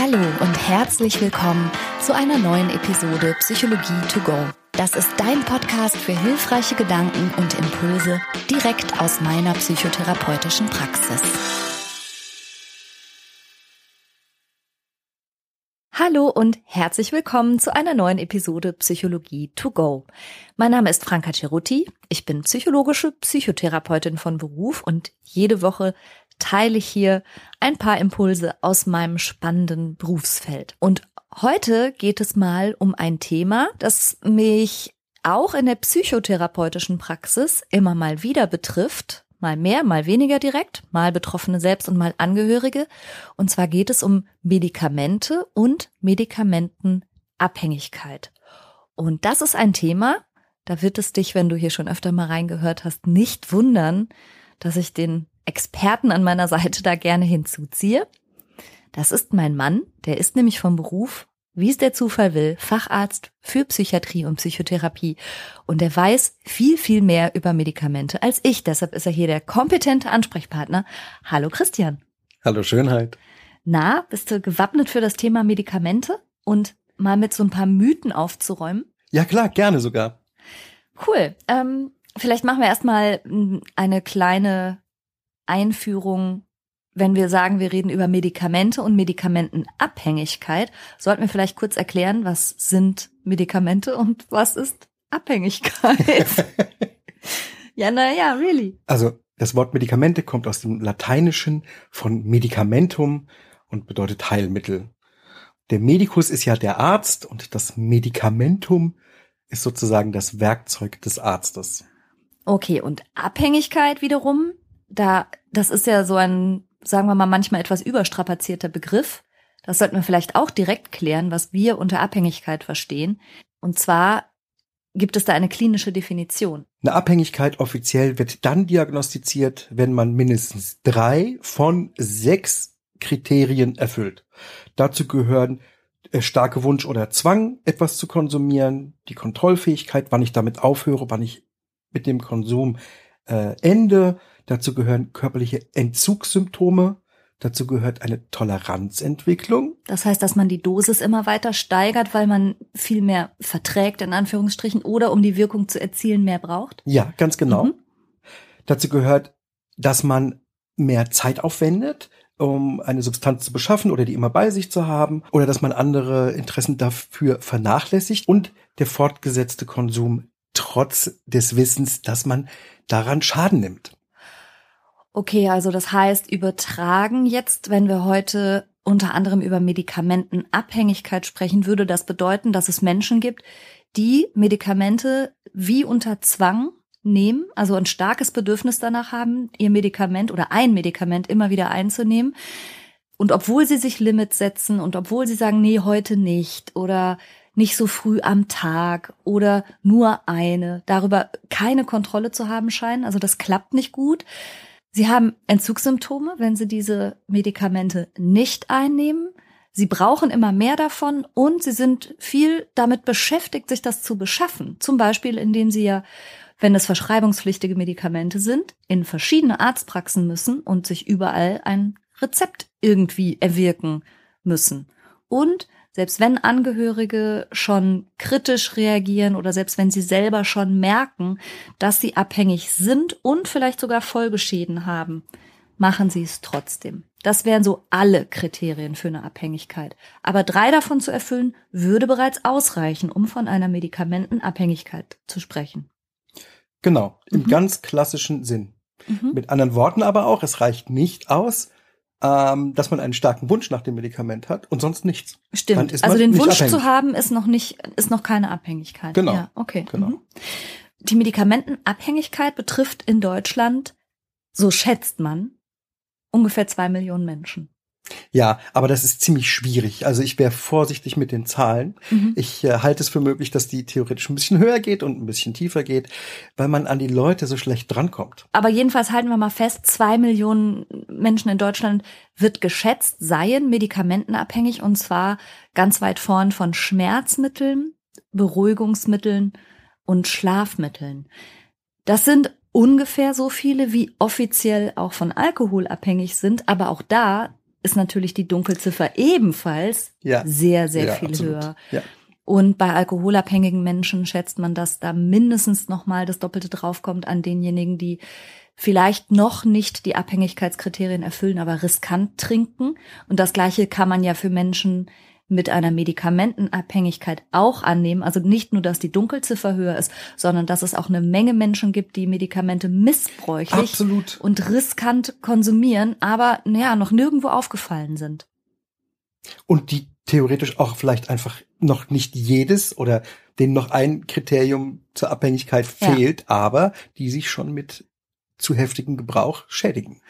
Hallo und herzlich willkommen zu einer neuen Episode Psychologie to go. Das ist dein Podcast für hilfreiche Gedanken und Impulse direkt aus meiner psychotherapeutischen Praxis. Hallo und herzlich willkommen zu einer neuen Episode Psychologie to go. Mein Name ist Franka Cerutti. Ich bin psychologische Psychotherapeutin von Beruf und jede Woche teile ich hier ein paar Impulse aus meinem spannenden Berufsfeld. Und heute geht es mal um ein Thema, das mich auch in der psychotherapeutischen Praxis immer mal wieder betrifft, mal mehr, mal weniger direkt, mal Betroffene selbst und mal Angehörige. Und zwar geht es um Medikamente und Medikamentenabhängigkeit. Und das ist ein Thema, da wird es dich, wenn du hier schon öfter mal reingehört hast, nicht wundern, dass ich den Experten an meiner Seite da gerne hinzuziehe. Das ist mein Mann, der ist nämlich vom Beruf, wie es der Zufall will, Facharzt für Psychiatrie und Psychotherapie. Und er weiß viel, viel mehr über Medikamente als ich. Deshalb ist er hier der kompetente Ansprechpartner. Hallo Christian. Hallo Schönheit. Na, bist du gewappnet für das Thema Medikamente und mal mit so ein paar Mythen aufzuräumen? Ja klar, gerne sogar. Cool. Ähm, vielleicht machen wir erstmal eine kleine Einführung, wenn wir sagen, wir reden über Medikamente und Medikamentenabhängigkeit, sollten wir vielleicht kurz erklären, was sind Medikamente und was ist Abhängigkeit? ja, naja, really. Also das Wort Medikamente kommt aus dem Lateinischen von Medicamentum und bedeutet Heilmittel. Der Medikus ist ja der Arzt und das Medikamentum ist sozusagen das Werkzeug des Arztes. Okay, und Abhängigkeit wiederum da, das ist ja so ein, sagen wir mal, manchmal etwas überstrapazierter Begriff. Das sollten wir vielleicht auch direkt klären, was wir unter Abhängigkeit verstehen. Und zwar gibt es da eine klinische Definition. Eine Abhängigkeit offiziell wird dann diagnostiziert, wenn man mindestens drei von sechs Kriterien erfüllt. Dazu gehören äh, starke Wunsch oder Zwang, etwas zu konsumieren, die Kontrollfähigkeit, wann ich damit aufhöre, wann ich mit dem Konsum äh, ende, Dazu gehören körperliche Entzugssymptome. Dazu gehört eine Toleranzentwicklung. Das heißt, dass man die Dosis immer weiter steigert, weil man viel mehr verträgt, in Anführungsstrichen, oder um die Wirkung zu erzielen, mehr braucht? Ja, ganz genau. Mhm. Dazu gehört, dass man mehr Zeit aufwendet, um eine Substanz zu beschaffen oder die immer bei sich zu haben, oder dass man andere Interessen dafür vernachlässigt und der fortgesetzte Konsum trotz des Wissens, dass man daran Schaden nimmt. Okay, also das heißt, übertragen jetzt, wenn wir heute unter anderem über Medikamentenabhängigkeit sprechen, würde das bedeuten, dass es Menschen gibt, die Medikamente wie unter Zwang nehmen, also ein starkes Bedürfnis danach haben, ihr Medikament oder ein Medikament immer wieder einzunehmen. Und obwohl sie sich Limits setzen und obwohl sie sagen, nee, heute nicht oder nicht so früh am Tag oder nur eine, darüber keine Kontrolle zu haben scheinen, also das klappt nicht gut, Sie haben Entzugssymptome, wenn Sie diese Medikamente nicht einnehmen. Sie brauchen immer mehr davon und Sie sind viel damit beschäftigt, sich das zu beschaffen. Zum Beispiel, indem Sie ja, wenn es verschreibungspflichtige Medikamente sind, in verschiedene Arztpraxen müssen und sich überall ein Rezept irgendwie erwirken müssen. Und selbst wenn Angehörige schon kritisch reagieren oder selbst wenn sie selber schon merken, dass sie abhängig sind und vielleicht sogar Folgeschäden haben, machen sie es trotzdem. Das wären so alle Kriterien für eine Abhängigkeit. Aber drei davon zu erfüllen, würde bereits ausreichen, um von einer Medikamentenabhängigkeit zu sprechen. Genau, im mhm. ganz klassischen Sinn. Mhm. Mit anderen Worten aber auch, es reicht nicht aus, ähm, dass man einen starken Wunsch nach dem Medikament hat und sonst nichts. Stimmt. also den Wunsch abhängig. zu haben ist noch nicht, ist noch keine Abhängigkeit. Genau. Ja, okay. Genau. Mhm. Die Medikamentenabhängigkeit betrifft in Deutschland, so schätzt man, ungefähr zwei Millionen Menschen. Ja, aber das ist ziemlich schwierig. Also ich wäre vorsichtig mit den Zahlen. Mhm. Ich äh, halte es für möglich, dass die theoretisch ein bisschen höher geht und ein bisschen tiefer geht, weil man an die Leute so schlecht drankommt. Aber jedenfalls halten wir mal fest, zwei Millionen Menschen in Deutschland wird geschätzt, seien medikamentenabhängig und zwar ganz weit vorn von Schmerzmitteln, Beruhigungsmitteln und Schlafmitteln. Das sind ungefähr so viele, wie offiziell auch von Alkohol abhängig sind, aber auch da ist natürlich die Dunkelziffer ebenfalls Ja. sehr, sehr Ja, viel absolut. höher. Ja. Und bei alkoholabhängigen Menschen schätzt man, dass da mindestens nochmal das Doppelte draufkommt an denjenigen, die vielleicht noch nicht die Abhängigkeitskriterien erfüllen, aber riskant trinken. Und das Gleiche kann man ja für Menschen mit einer Medikamentenabhängigkeit auch annehmen. Also nicht nur, dass die Dunkelziffer höher ist, sondern dass es auch eine Menge Menschen gibt, die Medikamente missbräuchlich Absolut. und riskant konsumieren, aber naja, noch nirgendwo aufgefallen sind. Und die theoretisch auch vielleicht einfach noch nicht jedes oder denen noch ein Kriterium zur Abhängigkeit Ja. fehlt, aber die sich schon mit zu heftigem Gebrauch schädigen.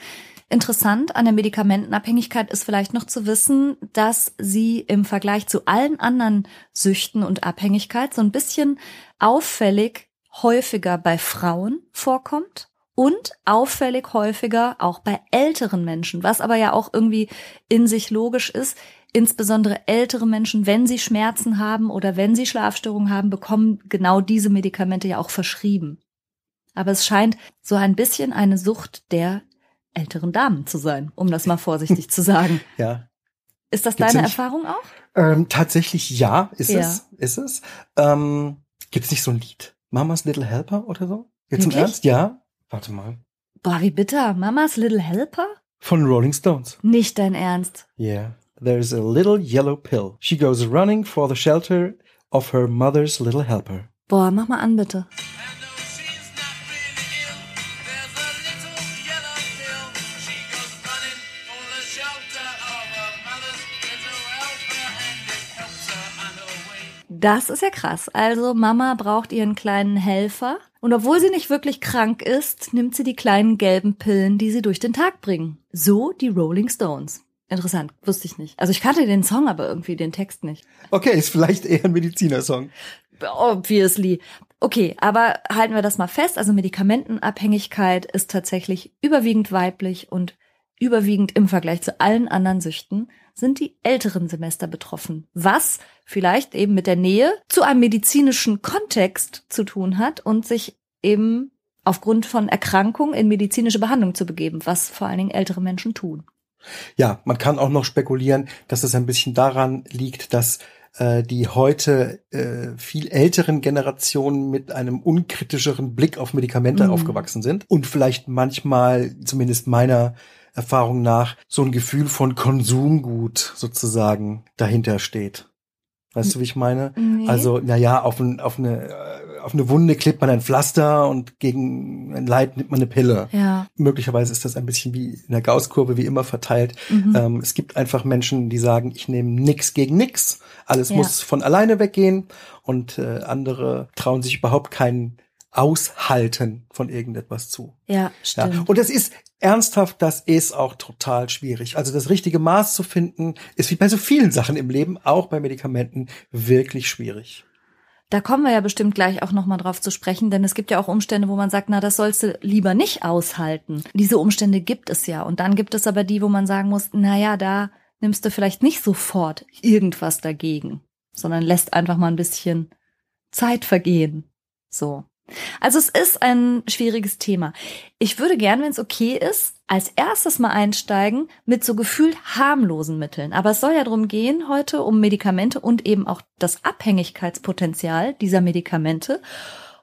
Interessant an der Medikamentenabhängigkeit ist vielleicht noch zu wissen, dass sie im Vergleich zu allen anderen Süchten und Abhängigkeit so ein bisschen auffällig häufiger bei Frauen vorkommt und auffällig häufiger auch bei älteren Menschen, was aber ja auch irgendwie in sich logisch ist. Insbesondere ältere Menschen, wenn sie Schmerzen haben oder wenn sie Schlafstörungen haben, bekommen genau diese Medikamente ja auch verschrieben. Aber es scheint so ein bisschen eine Sucht der älteren Damen zu sein, um das mal vorsichtig zu sagen. Ja. Ist das Gibt's deine nicht- Erfahrung auch? Ähm, tatsächlich ja, ist Ja. es, ist es. Ähm, Gibt es nicht so ein Lied? Mama's Little Helper oder so? Jetzt im Wirklich? Ernst? Ja. Warte mal. Boah, wie bitter. Mamas Little Helper? Von Rolling Stones. Nicht dein Ernst. Yeah. There's a little yellow pill. She goes running for the shelter of her mother's little helper. Boah, mach mal an, bitte. Das ist ja krass. Also Mama braucht ihren kleinen Helfer. Und obwohl sie nicht wirklich krank ist, nimmt sie die kleinen gelben Pillen, die sie durch den Tag bringen. So die Rolling Stones. Interessant, wusste ich nicht. Also ich kannte den Song, aber irgendwie den Text nicht. Okay, ist vielleicht eher ein Medizinersong. Obviously. Okay, aber halten wir das mal fest. Also Medikamentenabhängigkeit ist tatsächlich überwiegend weiblich und überwiegend im Vergleich zu allen anderen Süchten sind die älteren Semester betroffen. Was vielleicht eben mit der Nähe zu einem medizinischen Kontext zu tun hat und sich eben aufgrund von Erkrankung in medizinische Behandlung zu begeben, was vor allen Dingen ältere Menschen tun. Ja, man kann auch noch spekulieren, dass es ein bisschen daran liegt, dass äh, die heute äh, viel älteren Generationen mit einem unkritischeren Blick auf Medikamente Mhm. aufgewachsen sind und vielleicht manchmal, zumindest meiner Erfahrung nach, so ein Gefühl von Konsumgut sozusagen dahinter steht. Weißt du, wie ich meine? Nee. Also, na ja, auf, ein, auf, eine, äh, auf eine Wunde klebt man ein Pflaster und gegen ein Leid nimmt man eine Pille. Ja. Möglicherweise ist das ein bisschen wie in der Gaußkurve, wie immer verteilt. Mhm. Ähm, es gibt einfach Menschen, die sagen, ich nehme nix gegen nix. Alles Ja. muss von alleine weggehen. Und äh, andere trauen sich überhaupt kein Aushalten von irgendetwas zu. Ja, Ja. stimmt. Und das ist ernsthaft, das ist auch total schwierig. Also das richtige Maß zu finden, ist wie bei so vielen Sachen im Leben, auch bei Medikamenten, wirklich schwierig. Da kommen wir ja bestimmt gleich auch nochmal drauf zu sprechen, denn es gibt ja auch Umstände, wo man sagt, na, das sollst du lieber nicht aushalten. Diese Umstände gibt es ja. Und dann gibt es aber die, wo man sagen muss, na ja, da nimmst du vielleicht nicht sofort irgendwas dagegen, sondern lässt einfach mal ein bisschen Zeit vergehen. So. Also es ist ein schwieriges Thema. Ich würde gern, wenn es okay ist, als erstes mal einsteigen mit so gefühlt harmlosen Mitteln. Aber es soll ja darum gehen heute um Medikamente und eben auch das Abhängigkeitspotenzial dieser Medikamente.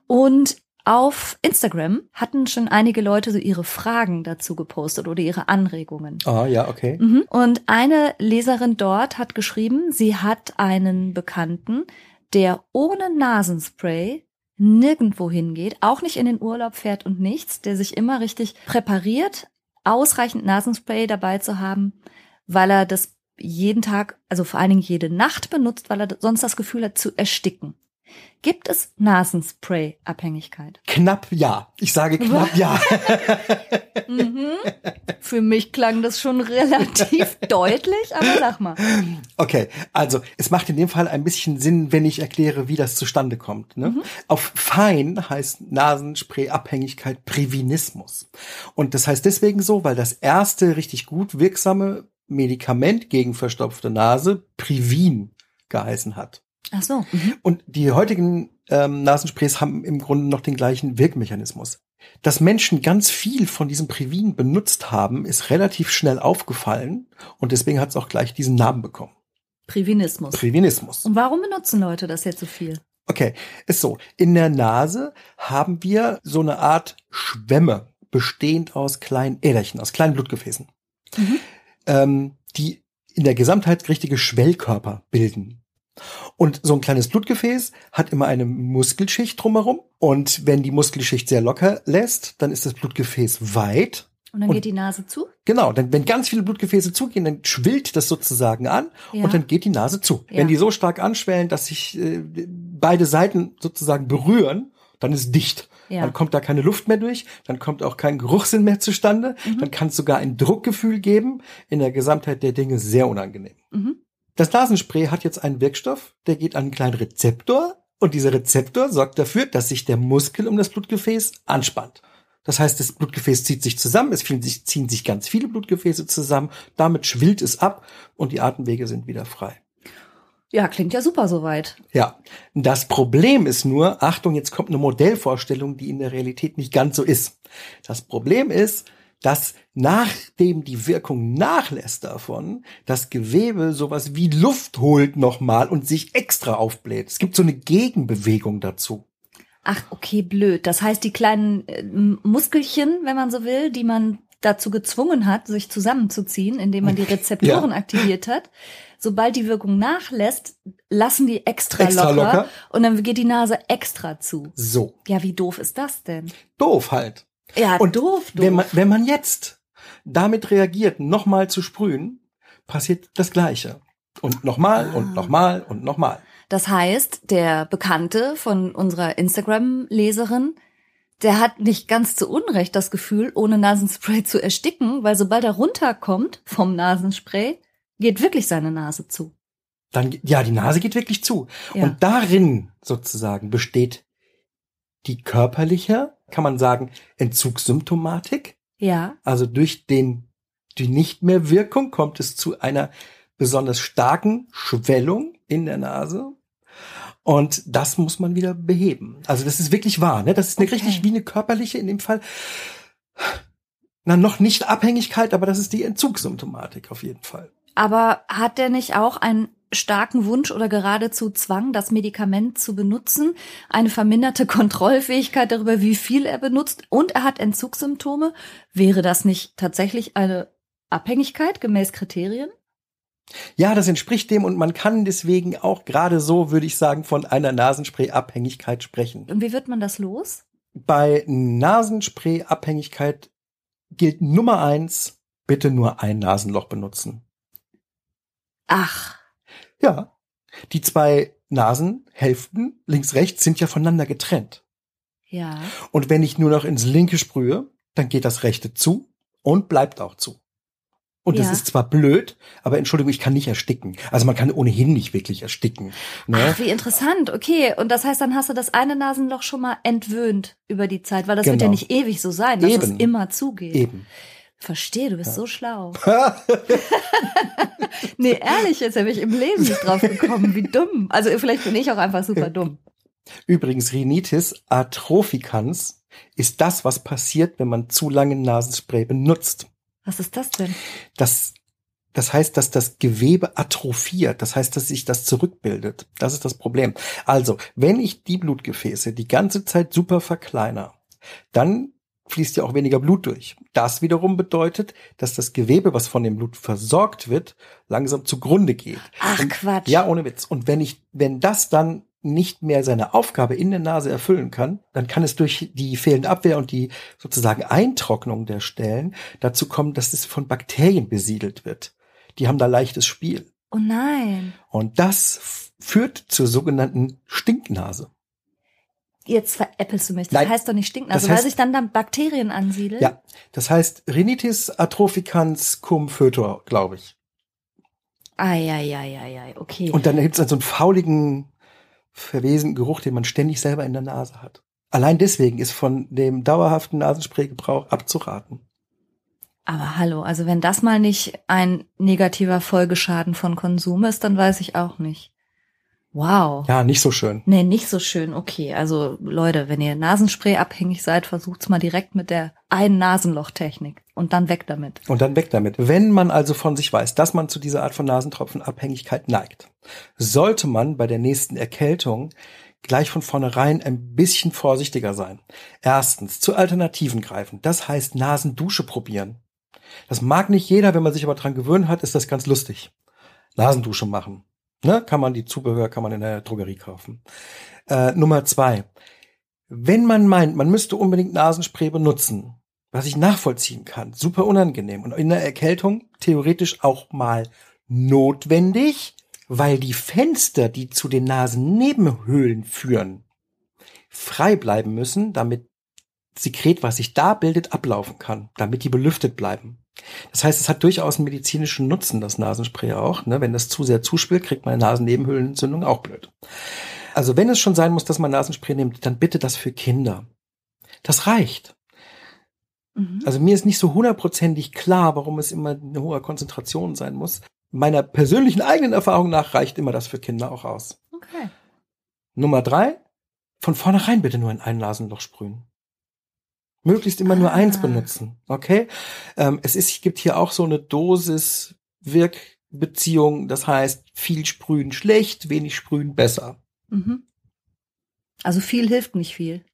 Und auf Instagram hatten schon einige Leute so ihre Fragen dazu gepostet oder ihre Anregungen. Ah, ja, okay. Mhm. Und eine Leserin dort hat geschrieben, sie hat einen Bekannten, der ohne Nasenspray nirgendwo hingeht, auch nicht in den Urlaub fährt und nichts, der sich immer richtig präpariert, ausreichend Nasenspray dabei zu haben, weil er das jeden Tag, also vor allen Dingen jede Nacht benutzt, weil er sonst das Gefühl hat zu ersticken. Gibt es Nasenspray-Abhängigkeit? Knapp ja. Ich sage knapp ja. Mhm. Für mich klang das schon relativ deutlich, aber sag mal. Okay, also es macht in dem Fall ein bisschen Sinn, wenn ich erkläre, wie das zustande kommt. Ne? Auf fein heißt Nasenspray-Abhängigkeit Privinismus. Und das heißt deswegen so, weil das erste richtig gut wirksame Medikament gegen verstopfte Nase Privin geheißen hat. Ach so. Mhm. Und die heutigen ähm, Nasensprays haben im Grunde noch den gleichen Wirkmechanismus. Dass Menschen ganz viel von diesem Privin benutzt haben, ist relativ schnell aufgefallen und deswegen hat es auch gleich diesen Namen bekommen. Privinismus. Privinismus. Und warum benutzen Leute das jetzt so viel? Okay, ist so. In der Nase haben wir so eine Art Schwämme, bestehend aus kleinen Äderchen, aus kleinen Blutgefäßen, Mhm. ähm, die in der Gesamtheit richtige Schwellkörper bilden. Und so ein kleines Blutgefäß hat immer eine Muskelschicht drumherum. Und wenn die Muskelschicht sehr locker lässt, dann ist das Blutgefäß weit. Und dann Und- geht die Nase zu? Genau, dann, wenn ganz viele Blutgefäße zugehen, dann schwillt das sozusagen an Ja. und dann geht die Nase zu. Ja. Wenn die so stark anschwellen, dass sich äh, beide Seiten sozusagen berühren, dann ist dicht. Ja. Dann kommt da keine Luft mehr durch, dann kommt auch kein Geruchssinn mehr zustande, Mhm. dann kann es sogar ein Druckgefühl geben. In der Gesamtheit der Dinge sehr unangenehm. Mhm. Das Nasenspray hat jetzt einen Wirkstoff, der geht an einen kleinen Rezeptor und dieser Rezeptor sorgt dafür, dass sich der Muskel um das Blutgefäß anspannt. Das heißt, das Blutgefäß zieht sich zusammen, es ziehen sich, ganz viele Blutgefäße zusammen, damit schwillt es ab und die Atemwege sind wieder frei. Ja, klingt ja super soweit. Ja, das Problem ist nur, Achtung, jetzt kommt eine Modellvorstellung, die in der Realität nicht ganz so ist. Das Problem ist, dass nachdem die Wirkung nachlässt davon, das Gewebe sowas wie Luft holt nochmal und sich extra aufbläht. Es gibt so eine Gegenbewegung dazu. Ach, okay, blöd. Das heißt, die kleinen äh, Muskelchen, wenn man so will, die man dazu gezwungen hat, sich zusammenzuziehen, indem man die Rezeptoren aktiviert hat, sobald die Wirkung nachlässt, lassen die extra, Extra locker, locker. und dann geht die Nase extra zu. So, Ja, wie doof ist das denn? doof halt. Ja, Und doof, doof. Wenn man, wenn man jetzt damit reagiert, nochmal zu sprühen, passiert das Gleiche. Und nochmal Ah. und nochmal und nochmal. Das heißt, der Bekannte von unserer Instagram-Leserin, der hat nicht ganz zu Unrecht das Gefühl, ohne Nasenspray zu ersticken, weil sobald er runterkommt vom Nasenspray, geht wirklich seine Nase zu. Dann, ja, die Nase geht wirklich zu. Ja. Und darin sozusagen besteht die körperliche, kann man sagen, Entzugssymptomatik. Ja, Also durch den, die Nichtmehrwirkung kommt es zu einer besonders starken Schwellung in der Nase. Und das muss man wieder beheben. Also das ist wirklich wahr, ne? Das ist eine Okay. richtig wie eine körperliche, in dem Fall, na, noch nicht Abhängigkeit, aber das ist die Entzugssymptomatik auf jeden Fall. aber hat der nicht auch einen starken Wunsch oder geradezu Zwang, das Medikament zu benutzen, eine verminderte Kontrollfähigkeit darüber, wie viel er benutzt und er hat Entzugssymptome? Wäre das nicht tatsächlich eine Abhängigkeit gemäß Kriterien? Ja, das entspricht dem und man kann deswegen auch gerade so, würde ich sagen, von einer Nasenspray-Abhängigkeit sprechen. Und wie wird man das los? Bei Nasenspray-Abhängigkeit gilt Nummer eins, bitte nur ein Nasenloch benutzen. Ach, Ja, die zwei Nasenhälften, links, rechts, sind ja voneinander getrennt. ja. Und wenn ich nur noch ins linke sprühe, dann geht das rechte zu und bleibt auch zu. Und das Ja. ist zwar blöd, aber Entschuldigung, ich kann nicht ersticken. Also man kann ohnehin nicht wirklich ersticken. Ne? Ach, wie interessant. Okay, und das heißt, dann hast du das eine Nasenloch schon mal entwöhnt über die Zeit, weil das wird ja Genau. nicht ewig so sein, dass es Eben. immer zugeht. Eben. Verstehe, du bist so schlau. nee, ehrlich, jetzt wäre ich im Leben nicht drauf gekommen. Wie dumm. Also vielleicht bin ich auch einfach super dumm. Übrigens, Rhinitis atrophicans ist das, was passiert, wenn man zu lange Nasenspray benutzt. Was ist das denn? Das, das heißt, dass das Gewebe atrophiert. Das heißt, dass sich das zurückbildet. Das ist das Problem. Also, wenn ich die Blutgefäße die ganze Zeit super verkleiner, dann fließt ja auch weniger Blut durch. Das wiederum bedeutet, dass das Gewebe, was von dem Blut versorgt wird, langsam zugrunde geht. Ach, Und- Quatsch. Ja, ohne Witz. Und wenn ich, wenn das dann nicht mehr seine Aufgabe in der Nase erfüllen kann, dann kann es durch die fehlende Abwehr und die sozusagen Eintrocknung der Stellen dazu kommen, dass es von Bakterien besiedelt wird. Die haben da leichtes Spiel. Oh nein. Und das führt zur sogenannten Stinknase. Jetzt veräppelst du mich. Das Nein. heißt doch nicht Stinknase, Das weil heißt- sich dann dann Bakterien ansiedeln. Ja, das heißt Rhinitis atrophicans cum foetor, glaube ich. Eieieiei, okay. Und dann gibt's dann so einen fauligen, verwesenen Geruch, den man ständig selber in der Nase hat. Allein deswegen ist von dem dauerhaften Nasenspraygebrauch abzuraten. Aber hallo, also wenn das mal nicht ein negativer Folgeschaden von Konsum ist, dann weiß ich auch nicht. Wow. Ja, nicht so schön. Nee, nicht so schön. Okay, also Leute, wenn ihr Nasenspray abhängig seid, versucht's mal direkt mit der einen Nasenlochtechnik und dann weg damit. Und dann weg damit. Wenn man also von sich weiß, dass man zu dieser Art von Nasentropfenabhängigkeit neigt, sollte man bei der nächsten Erkältung gleich von vornherein ein bisschen vorsichtiger sein. Erstens, zu Alternativen greifen. Das heißt Nasendusche probieren. Das mag nicht jeder, wenn man sich aber dran gewöhnt hat, ist das ganz lustig. Nasendusche machen. Ne? Kann man die Zubehör, kann man in der Drogerie kaufen. Äh, Nummer zwei. Wenn man meint, man müsste unbedingt Nasenspray benutzen, was ich nachvollziehen kann, super unangenehm und in der Erkältung theoretisch auch mal notwendig, weil die Fenster, die zu den Nasennebenhöhlen führen, frei bleiben müssen, damit Sekret, was sich da bildet, ablaufen kann, damit die belüftet bleiben. Das heißt, es hat durchaus einen medizinischen Nutzen, das Nasenspray auch. Ne? Wenn das zu sehr zuspielt, kriegt man eine Nasennebenhöhlenentzündung auch blöd. Also wenn es schon sein muss, dass man Nasenspray nimmt, dann bitte das für Kinder. Das reicht. Mhm. Also mir ist nicht so hundertprozentig klar, warum es immer eine hohe Konzentration sein muss. Meiner persönlichen eigenen Erfahrung nach reicht immer das für Kinder auch aus. Okay. Nummer drei, von vornherein bitte nur in ein Nasenloch sprühen. Möglichst immer nur Ah. eins benutzen, okay? Ähm, es ist, gibt hier auch so eine Dosis-Wirkbeziehung, das heißt, viel sprühen schlecht, wenig sprühen besser. Mhm. Also viel hilft nicht viel.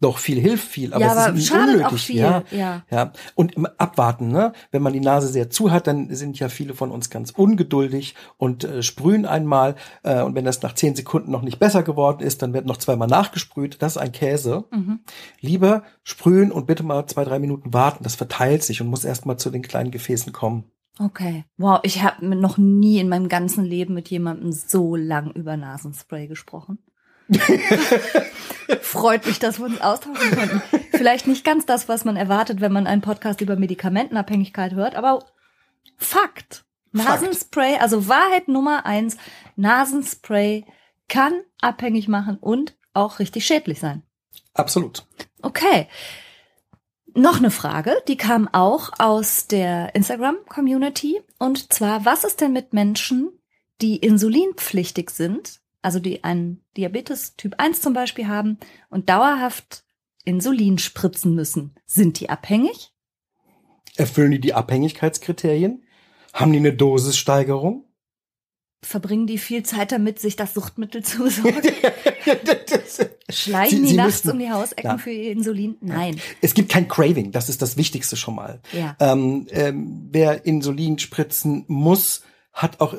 Doch, viel hilft viel, aber ja, es aber ist schadet unnötig. viel. Ja, ja. Ja, und im Abwarten, ne? Wenn man die Nase sehr zu hat, dann sind ja viele von uns ganz ungeduldig und äh, sprühen einmal. Äh, und wenn das nach zehn Sekunden noch nicht besser geworden ist, dann wird noch zweimal nachgesprüht. Das ist ein Käse. Mhm. Lieber sprühen und bitte mal zwei, drei Minuten warten. Das verteilt sich und muss erst mal zu den kleinen Gefäßen kommen. Okay. Wow, ich habe noch nie in meinem ganzen Leben mit jemandem so lang über Nasenspray gesprochen. Freut mich, dass wir uns austauschen konnten. Vielleicht nicht ganz das, was man erwartet, wenn man einen Podcast über Medikamentenabhängigkeit hört, aber Fakt. Fakt. Nasenspray, also Wahrheit Nummer eins, Nasenspray kann abhängig machen und auch richtig schädlich sein. Absolut. Okay. Noch eine Frage, die kam auch aus der Instagram-Community. Und zwar, was ist denn mit Menschen, die insulinpflichtig sind, also die einen Diabetes Typ 1 zum Beispiel haben und dauerhaft Insulin spritzen müssen? Sind die abhängig? Erfüllen die die Abhängigkeitskriterien? Haben die eine Dosissteigerung? Verbringen die viel Zeit damit, sich das Suchtmittel zu besorgen? Schleichen Sie- die sie nachts müssten- um die Hausecken Ja. für ihr Insulin? Nein. es gibt kein Craving, das ist das Wichtigste schon mal. Ja. Ähm, ähm, wer Insulin spritzen muss, hat auch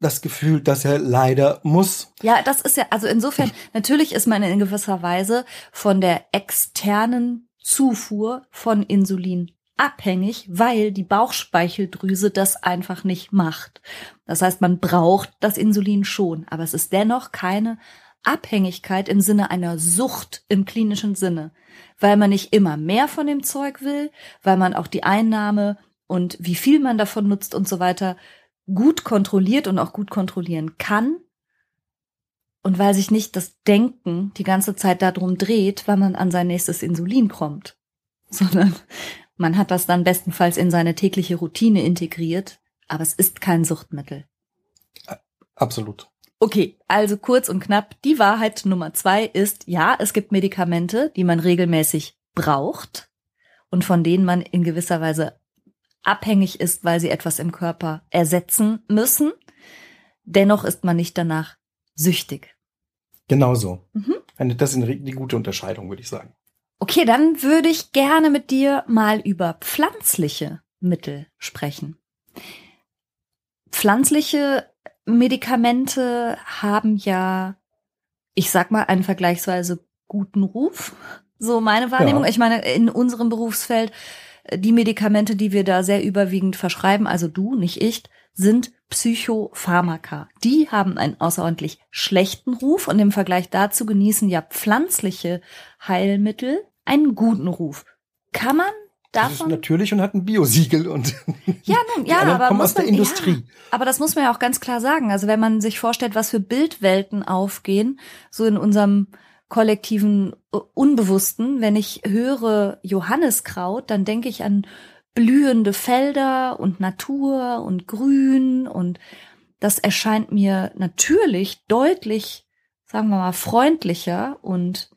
das Gefühl, dass er leider muss. Ja, das ist ja, also insofern, natürlich ist man in gewisser Weise von der externen Zufuhr von Insulin abhängig, weil die Bauchspeicheldrüse das einfach nicht macht. Das heißt, man braucht das Insulin schon, aber es ist dennoch keine Abhängigkeit im Sinne einer Sucht im klinischen Sinne, weil man nicht immer mehr von dem Zeug will, weil man auch die Einnahme und wie viel man davon nutzt und so weiter gut kontrolliert und auch gut kontrollieren kann. Und weil sich nicht das Denken die ganze Zeit darum dreht, wann man an sein nächstes Insulin kommt, sondern man hat das dann bestenfalls in seine tägliche Routine integriert, aber es ist kein Suchtmittel. Absolut. Okay, also kurz und knapp, die Wahrheit Nummer zwei ist, ja, es gibt Medikamente, die man regelmäßig braucht und von denen man in gewisser Weise abhängig ist, weil sie etwas im Körper ersetzen müssen. Dennoch ist man nicht danach süchtig. Genau so. Mhm. Das ist eine, die gute Unterscheidung, würde ich sagen. Okay, dann würde ich gerne mit dir mal über pflanzliche Mittel sprechen. Pflanzliche Medikamente haben ja, ich sag mal, einen vergleichsweise guten Ruf. So meine Wahrnehmung. Ja. Ich meine, in unserem Berufsfeld, die Medikamente, die wir da sehr überwiegend verschreiben, also du, nicht ich, sind Psychopharmaka. Die haben einen außerordentlich schlechten Ruf und im Vergleich dazu genießen ja pflanzliche Heilmittel einen guten Ruf. Kann man Das ist davon? natürlich und hat ein Biosiegel und Ja, nun, ja, aber kommen aus der man, Industrie. Ja, aber das muss man ja auch ganz klar sagen. Also wenn man sich vorstellt, was für Bildwelten aufgehen, so in unserem kollektiven äh, Unbewussten, wenn ich höre Johanniskraut, dann denke ich an blühende Felder und Natur und Grün und das erscheint mir natürlich deutlich, sagen wir mal, freundlicher und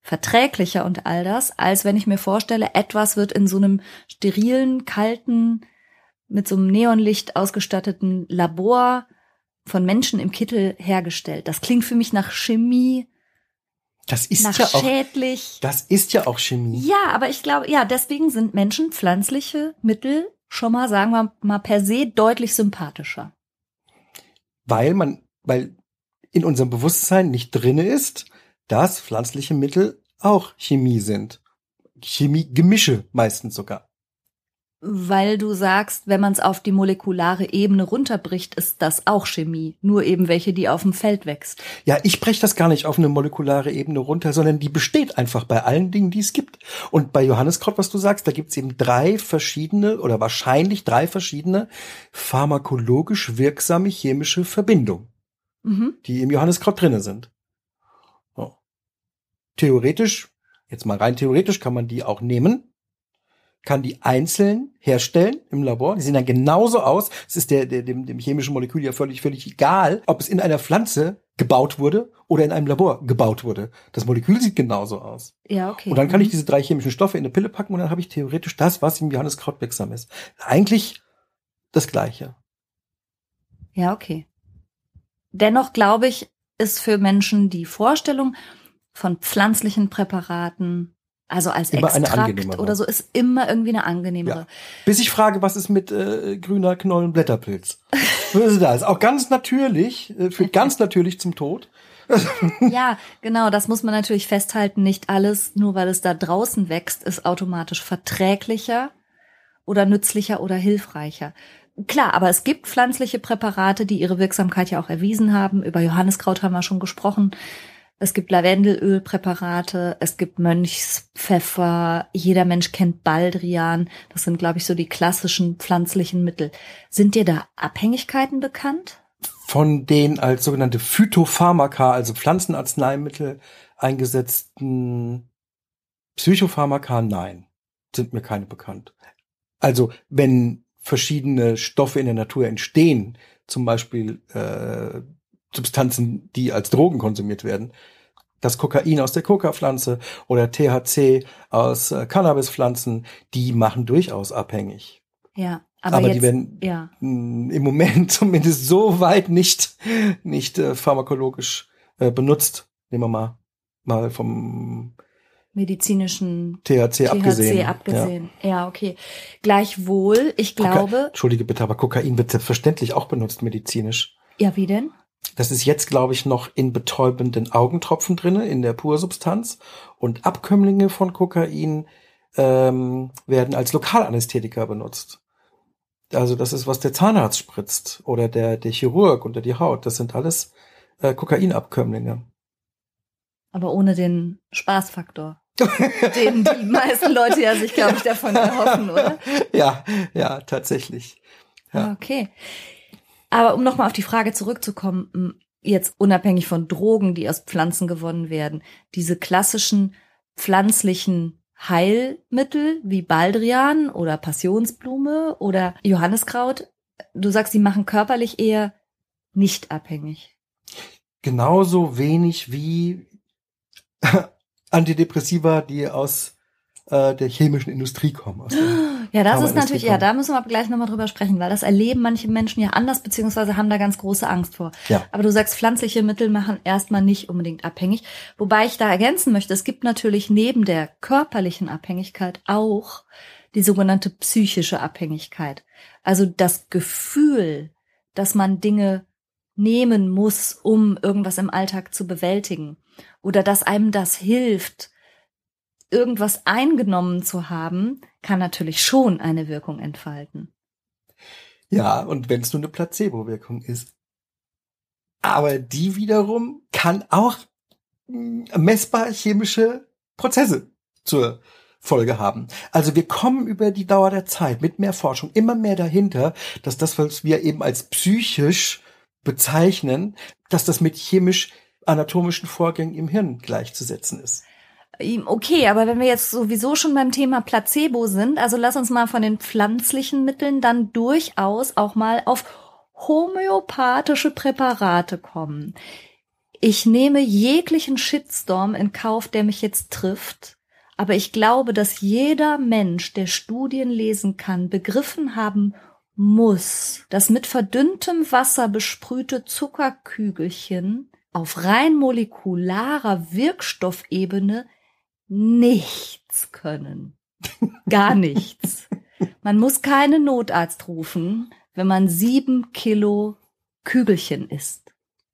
verträglicher und all das, als wenn ich mir vorstelle, etwas wird in so einem sterilen, kalten, mit so einem Neonlicht ausgestatteten Labor von Menschen im Kittel hergestellt. Das klingt für mich nach Chemie, Das ist nach ja auch, schädlich. das ist ja auch Chemie. Ja, aber ich glaube, ja, deswegen sind Menschen pflanzliche Mittel schon mal, sagen wir mal, per se deutlich sympathischer. Weil man, weil in unserem Bewusstsein nicht drinne ist, dass pflanzliche Mittel auch Chemie sind. Chemie-Gemische meistens sogar. Weil du sagst, wenn man es auf die molekulare Ebene runterbricht, ist das auch Chemie. Nur eben welche, die auf dem Feld wächst. Ja, ich breche das gar nicht auf eine molekulare Ebene runter, sondern die besteht einfach bei allen Dingen, die es gibt. Und bei Johanneskraut, was du sagst, da gibt es eben drei verschiedene oder wahrscheinlich drei verschiedene pharmakologisch wirksame chemische Verbindungen, Mhm. die im Johanneskraut drinne sind. So. Theoretisch, jetzt mal rein theoretisch, kann man die auch nehmen, kann die einzeln herstellen im Labor. Die sehen dann genauso aus. Es ist der, der, dem, dem chemischen Molekül ja völlig, völlig egal, ob es in einer Pflanze gebaut wurde oder in einem Labor gebaut wurde. Das Molekül sieht genauso aus. Ja, okay. Und dann kann ich Mhm. diese drei chemischen Stoffe in eine Pille packen und dann habe ich theoretisch das, was im Johanneskraut wirksam ist. Eigentlich das Gleiche. Ja, okay. Dennoch glaube ich, ist für Menschen die Vorstellung von pflanzlichen Präparaten, also als Immer Extrakt oder so, ist immer irgendwie eine angenehmere. Ja. Bis ich frage, was ist mit äh, grüner Knollenblätterpilz? Was ist das? Auch ganz natürlich, äh, führt ganz natürlich zum Tod. Ja, genau, das muss man natürlich festhalten. Nicht alles, nur weil es da draußen wächst, ist automatisch verträglicher oder nützlicher oder hilfreicher. Klar, aber es gibt pflanzliche Präparate, die ihre Wirksamkeit ja auch erwiesen haben. Über Johanniskraut haben wir schon gesprochen. Es gibt Lavendelölpräparate, es gibt Mönchspfeffer, jeder Mensch kennt Baldrian. Das sind, glaube ich, so die klassischen pflanzlichen Mittel. Sind dir da Abhängigkeiten bekannt? Von den als sogenannte Phytopharmaka, also Pflanzenarzneimittel eingesetzten Psychopharmaka, nein, sind mir keine bekannt. Also wenn verschiedene Stoffe in der Natur entstehen, zum Beispiel äh, Substanzen, die als Drogen konsumiert werden, das Kokain aus der Coca-Pflanze oder THC aus äh, Cannabispflanzen, die machen durchaus abhängig. Ja, aber, Aber jetzt, die werden ja. im Moment zumindest so weit nicht, nicht äh, pharmakologisch äh, benutzt. Nehmen wir mal, mal vom medizinischen THC, THC abgesehen. abgesehen. Ja. okay. Gleichwohl, ich Ja. Koka- glaube, Entschuldige bitte, aber Kokain wird selbstverständlich auch benutzt medizinisch. ja, wie denn? Das ist jetzt, glaube ich, noch in betäubenden Augentropfen drinne, in der Pursubstanz. Und Abkömmlinge von Kokain ähm, werden als Lokalanästhetika benutzt. Also das ist, was der Zahnarzt spritzt oder der, der Chirurg unter die Haut. Das sind alles äh, Kokainabkömmlinge. Aber ohne den Spaßfaktor. den die meisten Leute ja sich, glaube ich, davon erhoffen, oder? ja, ja, tatsächlich. Ja. Okay. Aber um nochmal auf die Frage zurückzukommen, jetzt unabhängig von Drogen, die aus Pflanzen gewonnen werden, diese klassischen pflanzlichen Heilmittel wie Baldrian oder Passionsblume oder Johanniskraut, du sagst, die machen körperlich eher nicht abhängig. Genauso wenig wie Antidepressiva, die aus äh, der chemischen Industrie kommen. Ja, das ist natürlich, ja, da müssen wir aber gleich nochmal drüber sprechen, weil das erleben manche Menschen ja anders, beziehungsweise haben da ganz große Angst vor. Ja. Aber du sagst, pflanzliche Mittel machen erstmal nicht unbedingt abhängig. Wobei ich da ergänzen möchte, es gibt natürlich neben der körperlichen Abhängigkeit auch die sogenannte psychische Abhängigkeit. Also das Gefühl, dass man Dinge nehmen muss, um irgendwas im Alltag zu bewältigen. Oder dass einem das hilft, irgendwas eingenommen zu haben, kann natürlich schon eine Wirkung entfalten. Ja, und wenn es nur eine Placebo-Wirkung ist. Aber die wiederum kann auch mh, messbar chemische Prozesse zur Folge haben. Also wir kommen über die Dauer der Zeit mit mehr Forschung immer mehr dahinter, dass das, was wir eben als psychisch bezeichnen, dass das mit chemisch-anatomischen Vorgängen im Hirn gleichzusetzen ist. Okay, aber wenn wir jetzt sowieso schon beim Thema Placebo sind, also lass uns mal von den pflanzlichen Mitteln dann durchaus auch mal auf homöopathische Präparate kommen. Ich nehme jeglichen Shitstorm in Kauf, der mich jetzt trifft. Aber ich glaube, dass jeder Mensch, der Studien lesen kann, begriffen haben muss, dass mit verdünntem Wasser besprühte Zuckerkügelchen auf rein molekularer Wirkstoffebene nichts können. Gar nichts. Man muss keinen Notarzt rufen, wenn man sieben Kilo Kügelchen isst.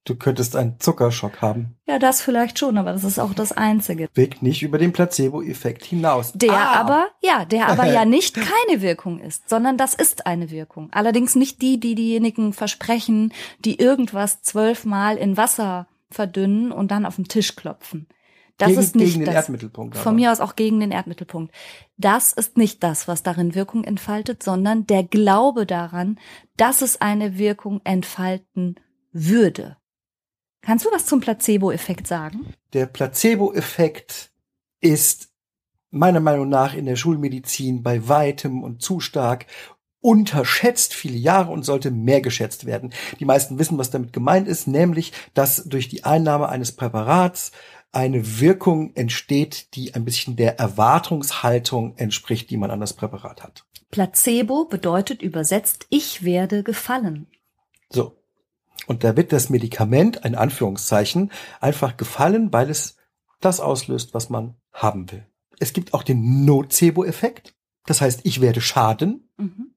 Du könntest einen Zuckerschock haben. Ja, das vielleicht schon, aber das ist auch das Einzige. Wirkt nicht über den Placebo-Effekt hinaus. Der Ah, aber, ja, der aber ja nicht keine Wirkung ist, sondern das ist eine Wirkung. Allerdings nicht die, die diejenigen versprechen, die irgendwas zwölfmal in Wasser verdünnen und dann auf den Tisch klopfen. Das gegen, ist nicht gegen den das. Erdmittelpunkt. Von aber. mir aus auch gegen den Erdmittelpunkt. Das ist nicht das, was darin Wirkung entfaltet, sondern der Glaube daran, dass es eine Wirkung entfalten würde. Kannst du was zum Placebo-Effekt sagen? Der Placebo-Effekt ist meiner Meinung nach in der Schulmedizin bei weitem und zu stark unterschätzt viele Jahre und sollte mehr geschätzt werden. Die meisten wissen, was damit gemeint ist, nämlich, dass durch die Einnahme eines Präparats eine Wirkung entsteht, die ein bisschen der Erwartungshaltung entspricht, die man an das Präparat hat. Placebo bedeutet übersetzt, ich werde gefallen. So. Und da wird das Medikament, ein Anführungszeichen, einfach gefallen, weil es das auslöst, was man haben will. Es gibt auch den Nocebo-Effekt. Das heißt, ich werde schaden, Mhm.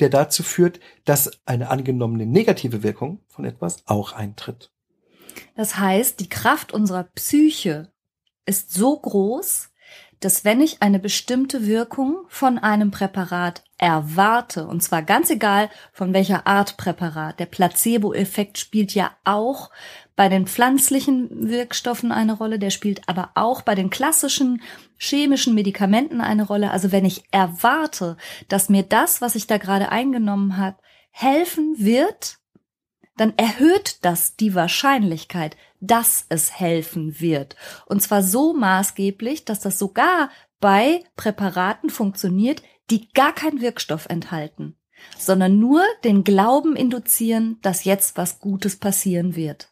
der dazu führt, dass eine angenommene negative Wirkung von etwas auch eintritt. Das heißt, die Kraft unserer Psyche ist so groß, dass wenn ich eine bestimmte Wirkung von einem Präparat erwarte, und zwar ganz egal von welcher Art Präparat, der Placebo-Effekt spielt ja auch bei den pflanzlichen Wirkstoffen eine Rolle, der spielt aber auch bei den klassischen chemischen Medikamenten eine Rolle. Also wenn ich erwarte, dass mir das, was ich da gerade eingenommen habe, helfen wird, dann erhöht das die Wahrscheinlichkeit, dass es helfen wird. Und zwar so maßgeblich, dass das sogar bei Präparaten funktioniert, die gar keinen Wirkstoff enthalten, sondern nur den Glauben induzieren, dass jetzt was Gutes passieren wird.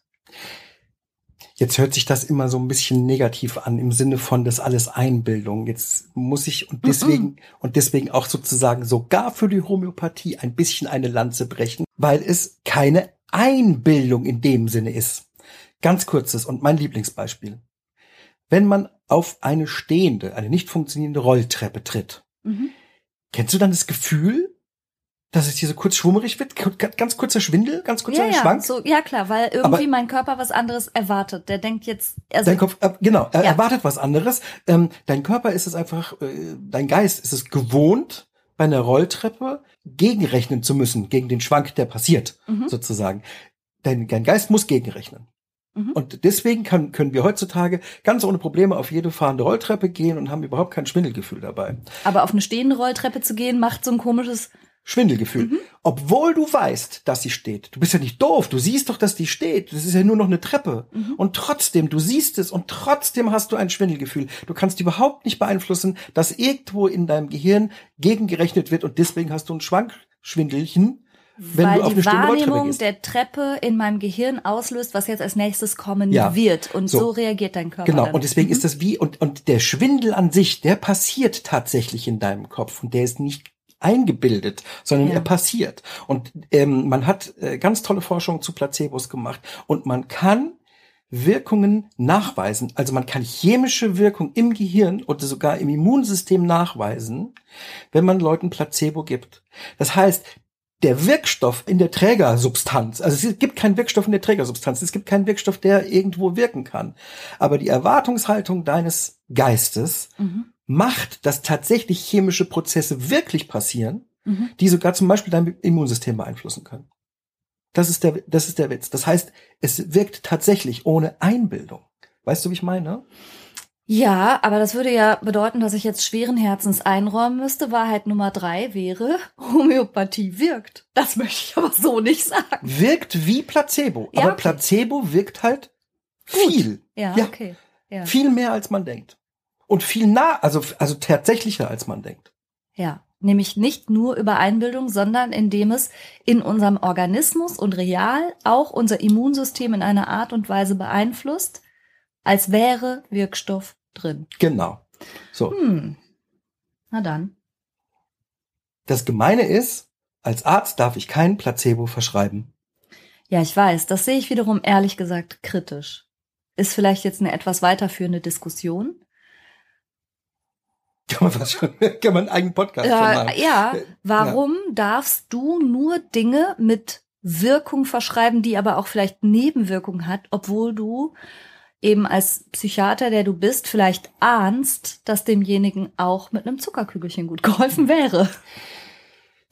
Jetzt hört sich das immer so ein bisschen negativ an im Sinne von das alles Einbildung. Jetzt muss ich und deswegen und deswegen auch sozusagen sogar für die Homöopathie ein bisschen eine Lanze brechen, weil es keine Einbildung in dem Sinne ist. Ganz kurzes und mein Lieblingsbeispiel. Wenn man auf eine stehende, eine nicht funktionierende Rolltreppe tritt, Mhm. kennst du dann das Gefühl, dass es dir so kurz schwummerig wird? Ganz kurzer Schwindel, ganz kurzer Ja, ja, Schwank? so, ja klar, weil irgendwie Aber- mein Körper was anderes erwartet. Der denkt jetzt, also, Dein Kopf, äh, genau, er Ja. erwartet was anderes. Ähm, dein Körper ist es einfach, äh, dein Geist ist es gewohnt, bei einer Rolltreppe gegenrechnen zu müssen, gegen den Schwank, der passiert, Mhm. sozusagen. Dein, dein Geist muss gegenrechnen. Mhm. Und deswegen kann, können wir heutzutage ganz ohne Probleme auf jede fahrende Rolltreppe gehen und haben überhaupt kein Schwindelgefühl dabei. aber auf eine stehende Rolltreppe zu gehen, macht so ein komisches, Schwindelgefühl. Mhm. Obwohl du weißt, dass sie steht. Du bist ja nicht doof. Du siehst doch, dass die steht. Das ist ja nur noch eine Treppe. Mhm. Und trotzdem, du siehst es und trotzdem hast du ein Schwindelgefühl. Du kannst überhaupt nicht beeinflussen, dass irgendwo in deinem Gehirn gegengerechnet wird und deswegen hast du ein Schwankschwindelchen, wenn weil du auf die eine Wahrnehmung gehst. der Treppe in meinem Gehirn auslöst, was jetzt als nächstes kommen Ja. wird. Und so. So. reagiert dein Körper. Genau, dann. und deswegen Mhm. ist das wie, und, und der Schwindel an sich, der passiert tatsächlich in deinem Kopf und der ist nicht eingebildet, sondern Ja. er passiert. Und ähm, man hat äh, ganz tolle Forschung zu Placebos gemacht und man kann Wirkungen nachweisen. Also man kann chemische Wirkung im Gehirn oder sogar im Immunsystem nachweisen, wenn man Leuten Placebo gibt. Das heißt, der Wirkstoff in der Trägersubstanz, also es gibt keinen Wirkstoff in der Trägersubstanz, es gibt keinen Wirkstoff, der irgendwo wirken kann. Aber die Erwartungshaltung deines Geistes Mhm. Macht, dass tatsächlich chemische Prozesse wirklich passieren, Mhm. die sogar zum Beispiel dein Immunsystem beeinflussen können. Das ist der, das ist der Witz. Das heißt, es wirkt tatsächlich ohne Einbildung. Weißt du, wie ich meine? Ja, aber das würde ja bedeuten, dass ich jetzt schweren Herzens einräumen müsste. Wahrheit Nummer drei wäre, Homöopathie wirkt. Das möchte ich aber so nicht sagen. Wirkt wie Placebo. Ja, aber okay. Placebo wirkt halt viel. Ja, Ja. okay. Ja. Viel mehr als man denkt. Und viel nah, also, also tatsächlicher als man denkt. ja. Nämlich nicht nur über Einbildung, sondern indem es in unserem Organismus und real auch unser Immunsystem in einer Art und Weise beeinflusst, als wäre Wirkstoff drin. Genau. So. Hm. Na dann. Das Gemeine ist, als Arzt darf ich kein Placebo verschreiben. Ja, ich weiß, das sehe ich wiederum ehrlich gesagt kritisch. Ist vielleicht jetzt eine etwas weiterführende Diskussion. Kann man, was kann man einen eigenen Podcast Ja, machen. ja, Äh, warum darfst du nur Dinge mit Wirkung verschreiben, die aber auch vielleicht Nebenwirkungen hat, obwohl du eben als Psychiater, der du bist, vielleicht ahnst, dass demjenigen auch mit einem Zuckerkügelchen gut geholfen wäre.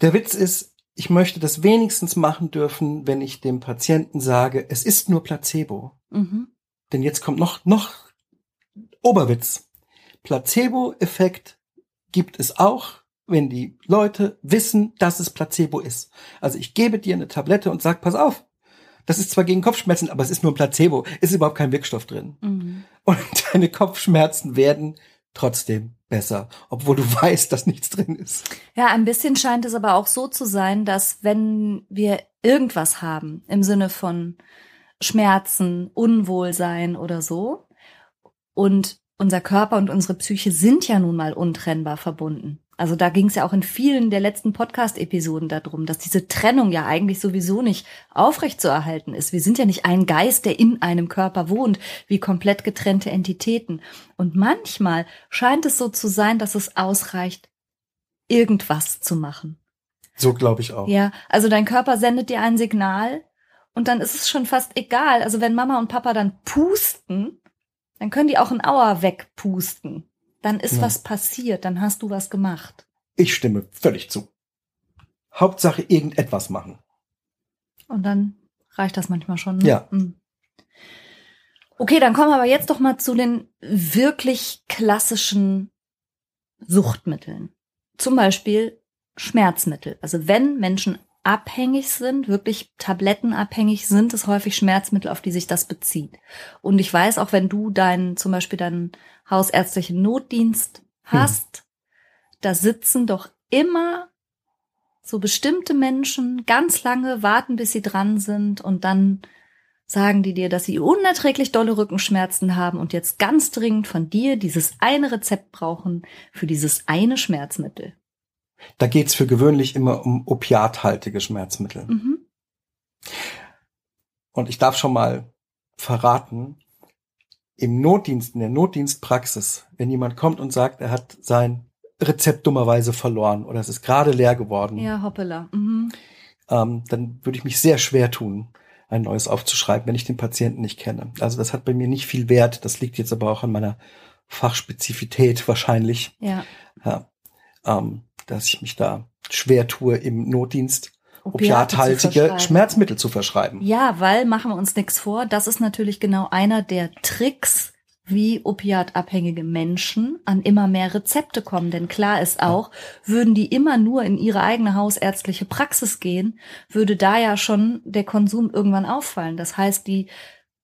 Der Witz ist, ich möchte das wenigstens machen dürfen, wenn ich dem Patienten sage, es ist nur Placebo. Mhm. Denn jetzt kommt noch, noch Oberwitz. Placebo-Effekt gibt es auch, wenn die Leute wissen, dass es Placebo ist. Also ich gebe dir eine Tablette und sag, pass auf, das ist zwar gegen Kopfschmerzen, aber es ist nur ein Placebo, ist überhaupt kein Wirkstoff drin. Mhm. Und deine Kopfschmerzen werden trotzdem besser, obwohl du weißt, dass nichts drin ist. Ja, ein bisschen scheint es aber auch so zu sein, dass wenn wir irgendwas haben im Sinne von Schmerzen, Unwohlsein oder so und unser Körper und unsere Psyche sind ja nun mal untrennbar verbunden. Also da ging es ja auch in vielen der letzten Podcast-Episoden darum, dass diese Trennung ja eigentlich sowieso nicht aufrechtzuerhalten ist. Wir sind ja nicht ein Geist, der in einem Körper wohnt, wie komplett getrennte Entitäten. Und manchmal scheint es so zu sein, dass es ausreicht, irgendwas zu machen. So glaube ich auch. Ja, also dein Körper sendet dir ein Signal und dann ist es schon fast egal. Also wenn Mama und Papa dann pusten, dann können die auch ein Auer wegpusten. Dann ist Ja. was passiert, dann hast du was gemacht. Ich stimme völlig zu. Hauptsache irgendetwas machen. Und dann reicht das manchmal schon. Ne? Ja. Mm. Okay, dann kommen wir aber jetzt doch mal zu den wirklich klassischen Suchtmitteln. Zum Beispiel Schmerzmittel. Also wenn Menschen abhängig sind, wirklich tablettenabhängig, sind es häufig Schmerzmittel, auf die sich das bezieht. Und ich weiß, auch wenn du deinen, zum Beispiel deinen hausärztlichen Notdienst hast, da sitzen doch immer so bestimmte Menschen ganz lange warten, bis sie dran sind und dann sagen die dir, dass sie unerträglich dolle Rückenschmerzen haben und jetzt ganz dringend von dir dieses eine Rezept brauchen für dieses eine Schmerzmittel. Da geht's für gewöhnlich immer um opiathaltige Schmerzmittel. Mhm. Und ich darf schon mal verraten, im Notdienst, in der Notdienstpraxis, wenn jemand kommt und sagt, er hat sein Rezept dummerweise verloren oder es ist gerade leer geworden, Ja, hoppala. Mhm. ähm, dann würde ich mich sehr schwer tun, ein neues aufzuschreiben, wenn ich den Patienten nicht kenne. Also das hat bei mir nicht viel Wert. Das liegt jetzt aber auch an meiner Fachspezifität wahrscheinlich, Ja. ja, ähm, dass ich mich da schwer tue, im Notdienst Opiate zu opiathaltige verschreiben. Schmerzmittel zu verschreiben. Ja, weil machen wir uns nichts vor, das ist natürlich genau einer der Tricks, wie opiatabhängige Menschen an immer mehr Rezepte kommen. Denn klar ist auch, würden die immer nur in ihre eigene hausärztliche Praxis gehen, würde da ja schon der Konsum irgendwann auffallen. Das heißt, die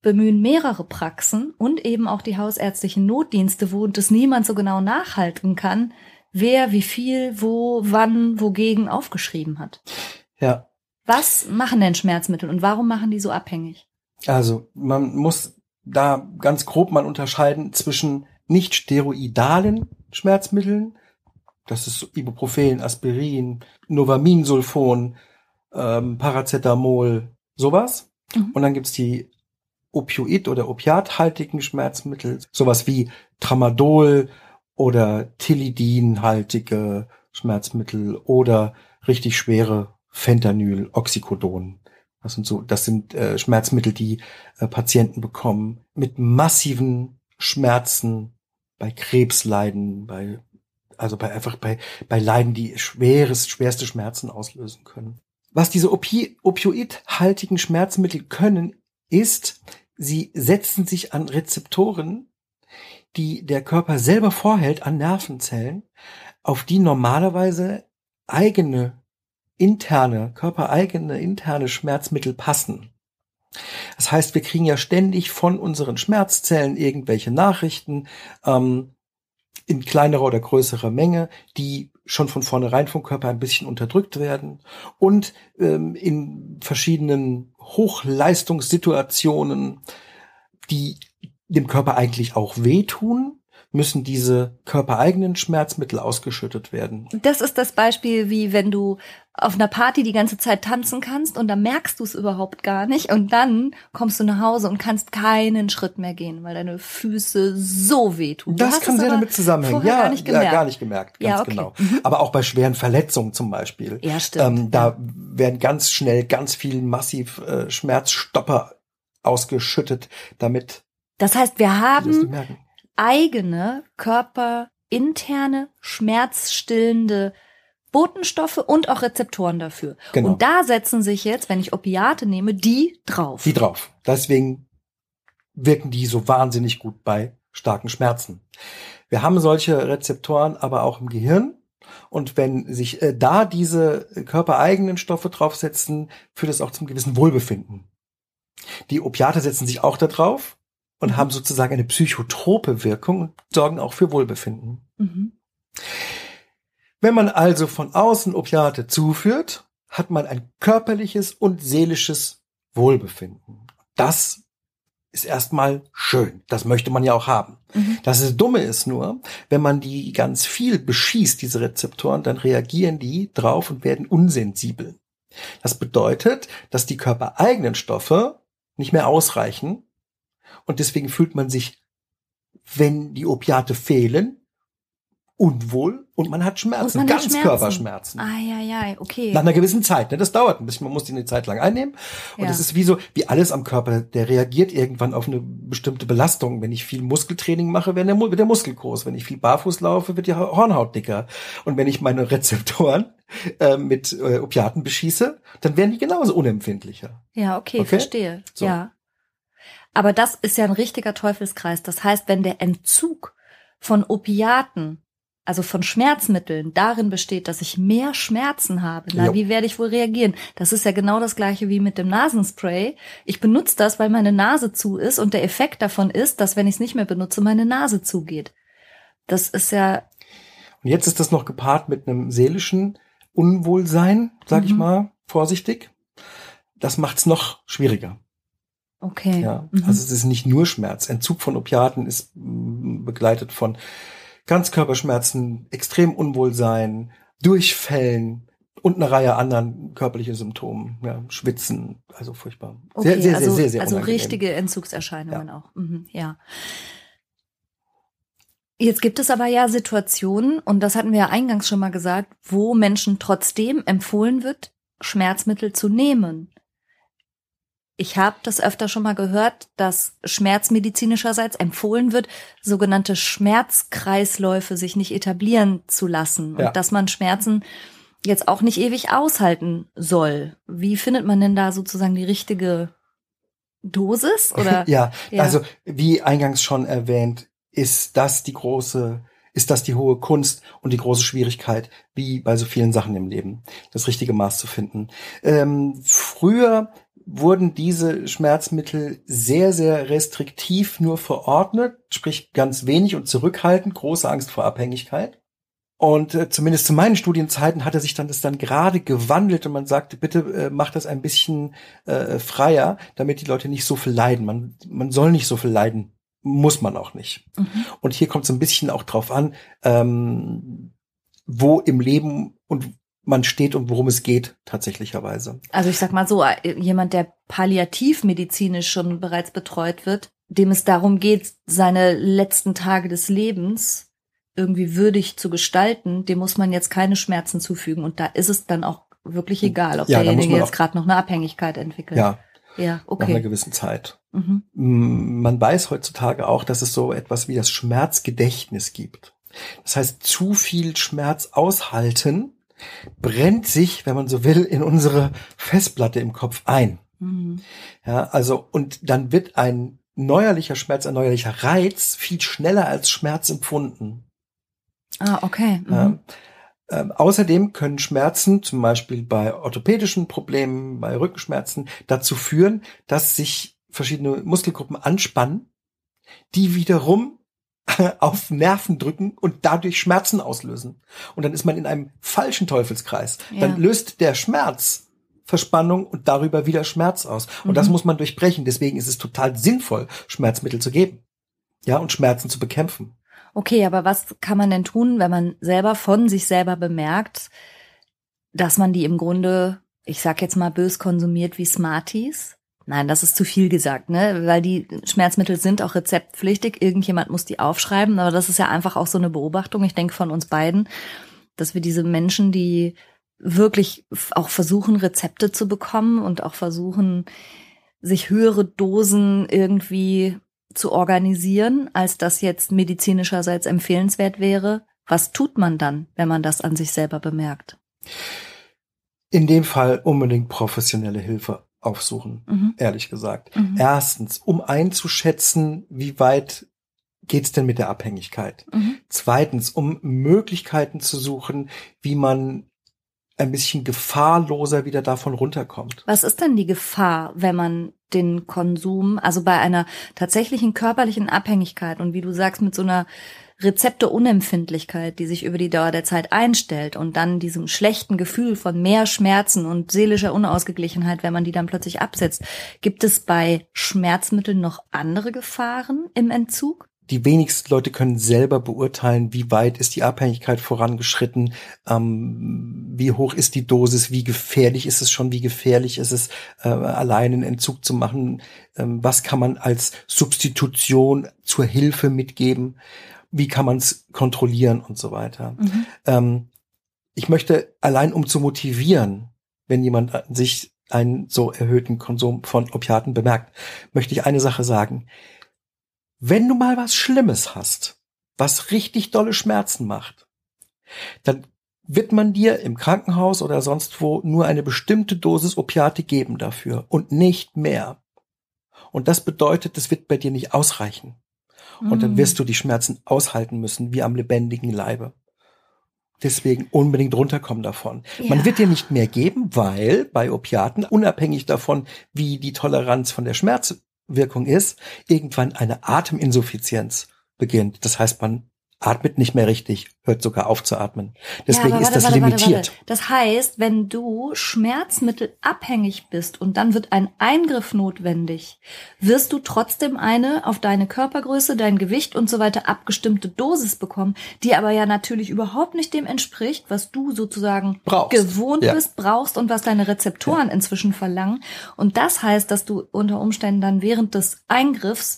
bemühen mehrere Praxen und eben auch die hausärztlichen Notdienste, wo das niemand so genau nachhalten kann, wer wie viel, wo, wann, wogegen aufgeschrieben hat. Ja, Was machen denn Schmerzmittel und warum machen die so abhängig? Also man muss da ganz grob mal unterscheiden zwischen nicht steroidalen Schmerzmitteln, das ist Ibuprofen, Aspirin, Novaminsulfon, ähm, Paracetamol, sowas. Mhm. Und dann gibt's die Opioid- oder opiathaltigen Schmerzmittel, sowas wie Tramadol oder Tilidin-haltige Schmerzmittel oder richtig schwere Fentanyl, Oxycodon. Das sind so, das sind äh, Schmerzmittel, die äh, Patienten bekommen mit massiven Schmerzen bei Krebsleiden, bei also bei einfach bei bei Leiden, die schweres schwerste Schmerzen auslösen können. Was diese Opi opioidhaltigen Schmerzmittel können, ist, sie setzen sich an Rezeptoren, die der Körper selber vorhält an Nervenzellen, auf die normalerweise eigene interne, körpereigene interne Schmerzmittel passen. Das heißt, wir kriegen ja ständig von unseren Schmerzzellen irgendwelche Nachrichten ähm, in kleinerer oder größerer Menge, die schon von vornherein vom Körper ein bisschen unterdrückt werden und ähm, in verschiedenen Hochleistungssituationen, die dem Körper eigentlich auch wehtun, müssen diese körpereigenen Schmerzmittel ausgeschüttet werden. Das ist das Beispiel, wie wenn du auf einer Party die ganze Zeit tanzen kannst und dann merkst du es überhaupt gar nicht und dann kommst du nach Hause und kannst keinen Schritt mehr gehen, weil deine Füße so wehtun. Das kann sehr damit zusammenhängen. Ja, gar nicht gemerkt. ja, gar nicht gemerkt, ganz Ja, okay. genau. Mhm. Aber auch bei schweren Verletzungen zum Beispiel. Ja, stimmt. Ähm, da werden ganz schnell ganz viel massiv äh, Schmerzstopper ausgeschüttet, damit Das heißt, wir haben eigene körperinterne, schmerzstillende Botenstoffe und auch Rezeptoren dafür. Genau. Und da setzen sich jetzt, wenn ich Opiate nehme, die drauf. Die drauf. Deswegen wirken die so wahnsinnig gut bei starken Schmerzen. Wir haben solche Rezeptoren aber auch im Gehirn. Und wenn sich äh, da diese körpereigenen Stoffe draufsetzen, führt es auch zum gewissen Wohlbefinden. Die Opiate setzen sich auch da drauf und haben sozusagen eine psychotrope Wirkung und sorgen auch für Wohlbefinden. Mhm. Wenn man also von außen Opiate zuführt, hat man ein körperliches und seelisches Wohlbefinden. Das ist erstmal schön. Das möchte man ja auch haben. Mhm. Das ist Dumme ist nur, wenn man die ganz viel beschießt, diese Rezeptoren, dann reagieren die drauf und werden unsensibel. Das bedeutet, dass die körpereigenen Stoffe nicht mehr ausreichen und deswegen fühlt man sich, wenn die Opiate fehlen, unwohl und man hat Schmerzen, man hat Ganzkörperschmerzen. Ah, ja, ja, okay. Nach einer gewissen Zeit, ne? Das dauert ein bisschen, man muss die eine Zeit lang einnehmen. Und Ja. es ist wie so, wie alles am Körper, der reagiert irgendwann auf eine bestimmte Belastung. Wenn ich viel Muskeltraining mache, wird der, wird der Muskel groß. Wenn ich viel barfuß laufe, wird die Hornhaut dicker. Und wenn ich meine Rezeptoren äh, mit äh, Opiaten beschieße, dann werden die genauso unempfindlicher. Ja, okay, Okay? verstehe. So. Ja. Aber das ist ja ein richtiger Teufelskreis. Das heißt, wenn der Entzug von Opiaten, also von Schmerzmitteln, darin besteht, dass ich mehr Schmerzen habe, na, Jo. wie werde ich wohl reagieren? Das ist ja genau das gleiche wie mit dem Nasenspray. Ich benutze das, weil meine Nase zu ist und der Effekt davon ist, dass wenn ich es nicht mehr benutze, meine Nase zugeht. Das ist ja, Und jetzt ist das noch gepaart mit einem seelischen Unwohlsein, sag ich Mhm. mal, vorsichtig. Das macht's noch schwieriger. Okay. Ja, Mhm. also es ist nicht nur Schmerz. Entzug von Opiaten ist mm, begleitet von Ganzkörperschmerzen, extrem Unwohlsein, Durchfällen und eine Reihe anderen körperlichen Symptomen. Ja, Schwitzen, also furchtbar. Okay, sehr, sehr, also, sehr, sehr, sehr also unangenehm. richtige Entzugserscheinungen auch. Mhm, ja. Jetzt gibt es aber ja Situationen, und das hatten wir ja eingangs schon mal gesagt, wo Menschen trotzdem empfohlen wird, Schmerzmittel zu nehmen. Ich habe das öfter schon mal gehört, dass schmerzmedizinischerseits empfohlen wird, sogenannte Schmerzkreisläufe sich nicht etablieren zu lassen Ja. und dass man Schmerzen jetzt auch nicht ewig aushalten soll. Wie findet man denn da sozusagen die richtige Dosis oder? ja, Ja. also wie eingangs schon erwähnt, ist das die große, ist das die hohe Kunst und die große Schwierigkeit, wie bei so vielen Sachen im Leben, das richtige Maß zu finden. Ähm, früher wurden diese Schmerzmittel sehr, sehr restriktiv nur verordnet, sprich ganz wenig und zurückhaltend, große Angst vor Abhängigkeit. Und äh, zumindest zu meinen Studienzeiten hatte sich dann das dann gerade gewandelt und man sagte, bitte äh, macht das ein bisschen äh, freier, damit die Leute nicht so viel leiden. Man, man soll nicht so viel leiden, muss man auch nicht. Mhm. Und hier kommt so ein bisschen auch drauf an, ähm, wo im Leben und man steht und worum es geht tatsächlicherweise. Also ich sag mal so, äh, jemand, der palliativmedizinisch schon bereits betreut wird, dem es darum geht, seine letzten Tage des Lebens irgendwie würdig zu gestalten, dem muss man jetzt keine Schmerzen zufügen. Und da ist es dann auch wirklich egal, ob Ja, derjenige jetzt gerade noch eine Abhängigkeit entwickelt. Ja, Ja, nach einer okay. gewissen Zeit. Mhm. Mm, Man weiß heutzutage auch, dass es so etwas wie das Schmerzgedächtnis gibt. Das heißt, zu viel Schmerz aushalten brennt sich, wenn man so will, in unsere Festplatte im Kopf ein. Mhm. Ja, also, und dann wird ein neuerlicher Schmerz, ein neuerlicher Reiz viel schneller als Schmerz empfunden. Ah, okay. Mhm. Ja. Ähm, außerdem können Schmerzen, zum Beispiel bei orthopädischen Problemen, bei Rückenschmerzen, dazu führen, dass sich verschiedene Muskelgruppen anspannen, die wiederum auf Nerven drücken und dadurch Schmerzen auslösen. Und dann ist man in einem falschen Teufelskreis. Ja. Dann löst der Schmerz Verspannung und darüber wieder Schmerz aus. Und das Mhm. muss man durchbrechen. Deswegen ist es total sinnvoll, Schmerzmittel zu geben. Ja, und Schmerzen zu bekämpfen. Okay, aber was kann man denn tun, wenn man selber von sich selber bemerkt, dass man die im Grunde, ich sag jetzt mal bös konsumiert wie Smarties? Nein, das ist zu viel gesagt, ne? Weil die Schmerzmittel sind auch rezeptpflichtig. Irgendjemand muss die aufschreiben. Aber das ist ja einfach auch so eine Beobachtung, ich denke von uns beiden, dass wir diese Menschen, die wirklich auch versuchen, Rezepte zu bekommen und auch versuchen, sich höhere Dosen irgendwie zu organisieren, als das jetzt medizinischerseits empfehlenswert wäre. Was tut man dann, wenn man das an sich selber bemerkt? In dem Fall unbedingt professionelle Hilfe aufsuchen, Mhm. ehrlich gesagt. Mhm. Erstens, um einzuschätzen, wie weit geht's denn mit der Abhängigkeit? Mhm. Zweitens, um Möglichkeiten zu suchen, wie man ein bisschen gefahrloser wieder davon runterkommt. Was ist denn die Gefahr, wenn man den Konsum, also bei einer tatsächlichen körperlichen Abhängigkeit und wie du sagst, mit so einer Rezepteunempfindlichkeit, die sich über die Dauer der Zeit einstellt und dann diesem schlechten Gefühl von mehr Schmerzen und seelischer Unausgeglichenheit, wenn man die dann plötzlich absetzt, gibt es bei Schmerzmitteln noch andere Gefahren im Entzug? die wenigsten Leute können selber beurteilen, wie weit ist die Abhängigkeit vorangeschritten, ähm, wie hoch ist die Dosis, wie gefährlich ist es schon, wie gefährlich ist es, äh, allein einen Entzug zu machen, ähm, was kann man als Substitution zur Hilfe mitgeben, wie kann man es kontrollieren und so weiter. Mhm. Ähm, ich möchte allein um zu motivieren, wenn jemand an sich einen so erhöhten Konsum von Opiaten bemerkt, möchte ich eine Sache sagen. Wenn du mal was Schlimmes hast, was richtig dolle Schmerzen macht, dann wird man dir im Krankenhaus oder sonst wo nur eine bestimmte Dosis Opiate geben dafür und nicht mehr. Und das bedeutet, es wird bei dir nicht ausreichen. Und dann wirst du die Schmerzen aushalten müssen, wie am lebendigen Leibe. Deswegen unbedingt runterkommen davon. Man Ja. wird dir nicht mehr geben, weil bei Opiaten, unabhängig davon, wie die Toleranz von der Schmerzwirkung ist, irgendwann eine Ateminsuffizienz beginnt. Das heißt, man atmet nicht mehr richtig, hört sogar auf zu atmen. Deswegen Ja, aber ist das warte, warte, limitiert. Warte, warte. Das heißt, wenn du Schmerzmittel abhängig bist und dann wird ein Eingriff notwendig, wirst du trotzdem eine auf deine Körpergröße, dein Gewicht und so weiter abgestimmte Dosis bekommen, die aber ja natürlich überhaupt nicht dem entspricht, was du sozusagen Brauchst. gewohnt Ja. bist, brauchst und was deine Rezeptoren inzwischen verlangen. Und das heißt, dass du unter Umständen dann während des Eingriffs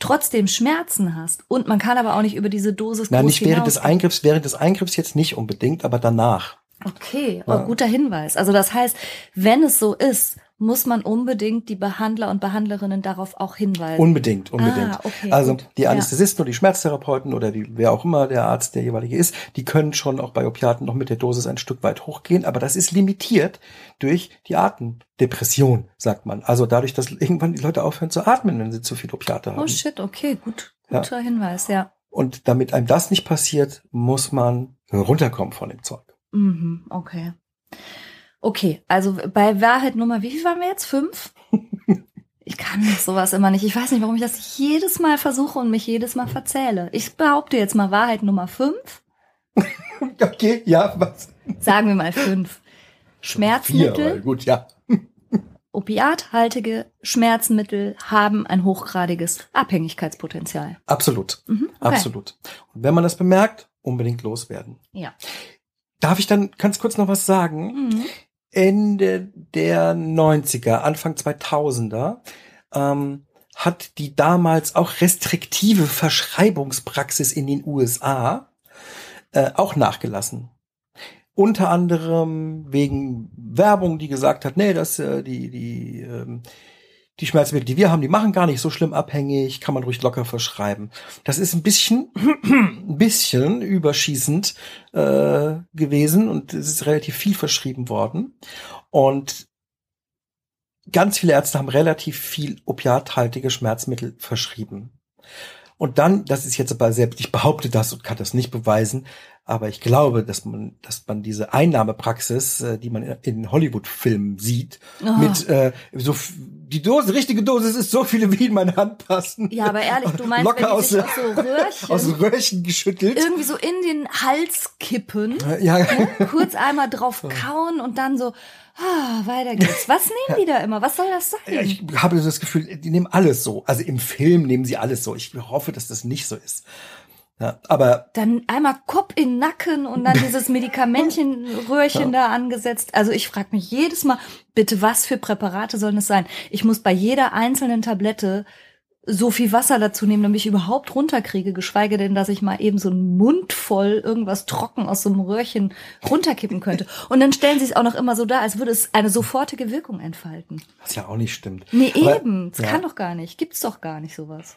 trotzdem Schmerzen hast. Und man kann aber auch nicht über diese Dosis Nein, groß nicht während des. Eingriffs, während des Eingriffs jetzt nicht unbedingt, aber danach. Okay, Ja. oh, guter Hinweis. Also das heißt, wenn es so ist, muss man unbedingt die Behandler und Behandlerinnen darauf auch hinweisen. Unbedingt, unbedingt. Ah, okay, also gut. die Ja. Anästhesisten oder die Schmerztherapeuten oder die, wer auch immer der Arzt der jeweilige ist, die können schon auch bei Opiaten noch mit der Dosis ein Stück weit hochgehen, aber das ist limitiert durch die Atemdepression, sagt man. Also dadurch, dass irgendwann die Leute aufhören zu atmen, wenn sie zu viel Opiate haben. Oh shit, okay, gut. Ja. Guter Hinweis, ja. Und damit einem das nicht passiert, muss man runterkommen von dem Zeug. Mhm, okay. Okay, also bei Wahrheit Nummer, wie viel waren wir jetzt? Fünf? Ich kann sowas immer nicht. Ich weiß nicht, warum ich das jedes Mal versuche und mich jedes Mal verzähle. Ich behaupte jetzt mal Wahrheit Nummer fünf. Okay, ja, was? Sagen wir mal fünf. Schmerzmittel. Vier, gut, ja. Opiathaltige Schmerzmittel haben ein hochgradiges Abhängigkeitspotenzial. Absolut. Mhm, okay. Absolut. Und wenn man das bemerkt, unbedingt loswerden. Ja. Darf ich dann ganz kurz noch was sagen? Mhm. Ende der 90er, Anfang 2000er, ähm, hat die damals auch restriktive Verschreibungspraxis in den USA äh, auch nachgelassen. Unter anderem wegen Werbung, die gesagt hat, nee, das äh, die die ähm, die Schmerzmittel, die wir haben, die machen gar nicht so schlimm abhängig, kann man ruhig locker verschreiben. Das ist ein bisschen, ein bisschen überschießend äh, gewesen und es ist relativ viel verschrieben worden. Und ganz viele Ärzte haben relativ viel opiathaltige Schmerzmittel verschrieben. Und dann, das ist jetzt aber selbst, ich behaupte das und kann das nicht beweisen, Aber ich glaube, dass man, dass man diese Einnahmepraxis, äh, die man in- Hollywood-Filmen sieht, Oh. mit äh, so die Dose, richtige Dose, es ist so viele wie in meine Hand passen. Ja, aber ehrlich, du meinst, locker aus, aus so Röhrchen aus Röhrchen geschüttelt. irgendwie so in den Hals kippen, Ja, kurz einmal drauf kauen und dann so, ah, weiter geht's. Was nehmen die da immer? Was soll das sein? Ja, ich habe so das Gefühl, die nehmen alles so. Also im Film nehmen sie alles so. Ich hoffe, dass das nicht so ist. Ja, aber dann einmal Kopf in Nacken und dann dieses Medikamentchenröhrchen da angesetzt. Also ich frage mich jedes Mal, bitte, was für Präparate sollen es sein? Ich muss bei jeder einzelnen Tablette so viel Wasser dazu nehmen, damit ich überhaupt runterkriege, geschweige denn, dass ich mal eben so einen Mund voll irgendwas trocken aus so einem Röhrchen runterkippen könnte. Und dann stellen sie es auch noch immer so dar, als würde es eine sofortige Wirkung entfalten. was ja auch nicht stimmt. Nee, Aber- eben. Das ja. kann doch gar nicht. Gibt's doch gar nicht sowas.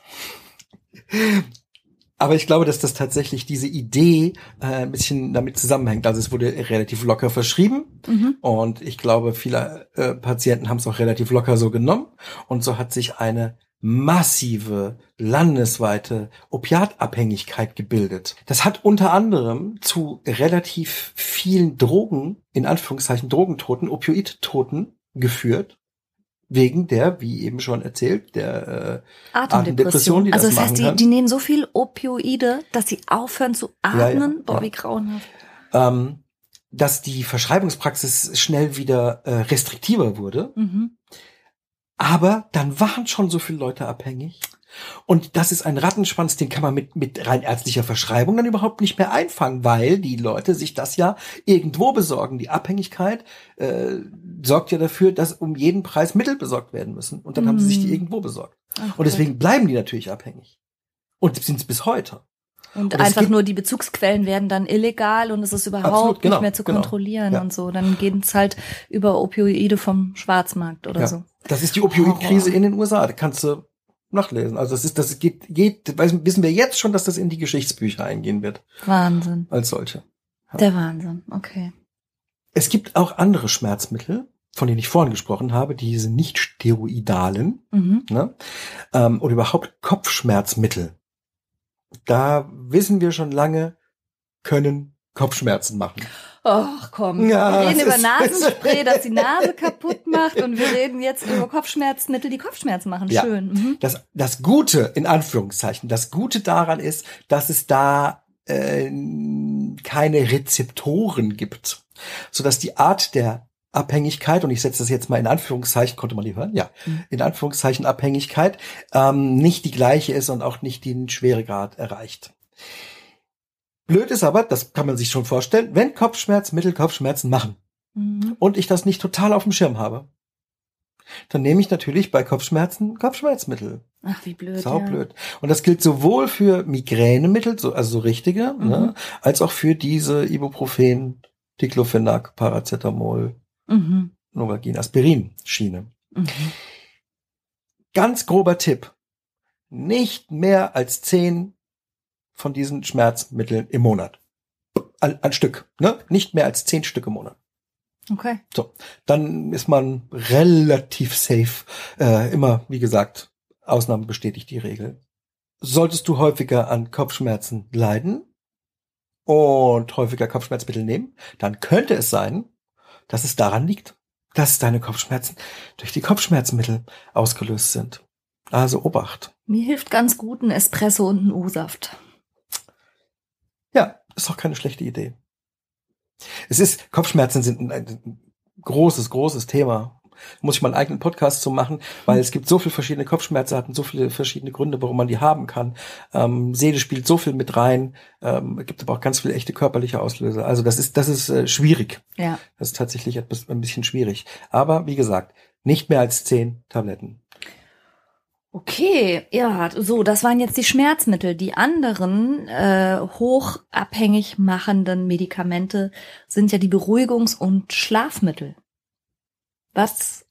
Aber ich glaube, dass das tatsächlich diese Idee äh, ein bisschen damit zusammenhängt. Also es wurde relativ locker verschrieben Mhm. und ich glaube, viele äh, Patienten haben es auch relativ locker so genommen und so hat sich eine massive landesweite Opiatabhängigkeit gebildet. Das hat unter anderem zu relativ vielen Drogen, in Anführungszeichen Drogentoten, Opioidtoten geführt. Wegen der, wie eben schon erzählt, der äh, Atemdepression, die also das das heißt, die, kann. die nehmen so viel Opioide, dass sie aufhören zu Ja, ja, atmen. Boah, ja. wie grauenhaft. ähm, dass die Verschreibungspraxis schnell wieder äh, restriktiver wurde. Mhm. Aber dann waren schon so viele Leute abhängig. Und das ist ein Rattenschwanz, den kann man mit, mit rein ärztlicher Verschreibung dann überhaupt nicht mehr einfangen, weil die Leute sich das ja irgendwo besorgen. Die Abhängigkeit äh, sorgt ja dafür, dass um jeden Preis Mittel besorgt werden müssen. Und dann haben sie sich die Mhm. irgendwo besorgt. Ach Und deswegen bleiben die natürlich abhängig. Und sind es bis heute. Gott. Und und einfach nur die Bezugsquellen werden dann illegal und es ist überhaupt Absolut, genau, nicht mehr zu genau. kontrollieren Ja. und so. Dann gehen es halt über Opioide vom Schwarzmarkt oder Ja. so. Das ist die Opioidkrise Horror. in den USA. Da kannst du nachlesen. Also das ist, das geht, geht, wissen wir jetzt schon, dass das in die Geschichtsbücher eingehen wird Wahnsinn. als solche. Ja. Der Wahnsinn. Okay. Es gibt auch andere Schmerzmittel, von denen ich vorhin gesprochen habe, diese nicht steroidalen, Mhm. ne? ähm, oder überhaupt Kopfschmerzmittel. Da wissen wir schon lange, können Kopfschmerzen machen. Ach komm, Ja, wir reden über Nasenspray, das die Nase kaputt macht und wir reden jetzt über Kopfschmerzmittel, die Kopfschmerzen machen. Ja. Schön. Mhm. Das, das Gute, in Anführungszeichen, das Gute daran ist, dass es da äh, keine Rezeptoren gibt, sodass die Art der Abhängigkeit, und ich setze das jetzt mal in Anführungszeichen, konnte man die hören? Ja, Mhm. in Anführungszeichen Abhängigkeit, ähm, nicht die gleiche ist und auch nicht den Schweregrad erreicht. Blöd ist aber, das kann man sich schon vorstellen, wenn Kopfschmerzmittel Kopfschmerzen machen Mhm. und ich das nicht total auf dem Schirm habe, dann nehme ich natürlich bei Kopfschmerzen Kopfschmerzmittel. Ach, wie blöd. Saublöd. Und das gilt sowohl für Migränemittel, so, also so richtige, Mhm. ne, als auch für diese Ibuprofen, Diclofenac, Paracetamol, Ja. Mhm. Novalgin, Aspirin Schiene. Mhm. Ganz grober Tipp. Nicht mehr als zehn von diesen Schmerzmitteln im Monat. Ein, ein Stück, ne? Nicht mehr als zehn Stück im Monat. Okay. So, dann ist man relativ safe. Äh, immer, wie gesagt, Ausnahmen bestätigt die Regel. Solltest du häufiger an Kopfschmerzen leiden und häufiger Kopfschmerzmittel nehmen, dann könnte es sein, dass es daran liegt, dass deine Kopfschmerzen durch die Kopfschmerzmittel ausgelöst sind. Also Obacht. Mir hilft ganz gut ein Espresso und ein O-Saft. Ist doch keine schlechte Idee. Es ist, Kopfschmerzen sind ein, ein großes, großes Thema. Muss ich mal einen eigenen Podcast zu machen, weil es gibt so viele verschiedene Kopfschmerzarten, so viele verschiedene Gründe, warum man die haben kann. Ähm, Seele spielt so viel mit rein. Ähm, es gibt aber auch ganz viele echte körperliche Auslöser. Also das ist, das ist äh, schwierig. Ja. Das ist tatsächlich etwas, ein bisschen schwierig. Aber wie gesagt, nicht mehr als zehn Tabletten. Okay, ja, so, das waren jetzt die Schmerzmittel. Die anderen äh, hochabhängig machenden Medikamente sind ja die Beruhigungs- und Schlafmittel. Was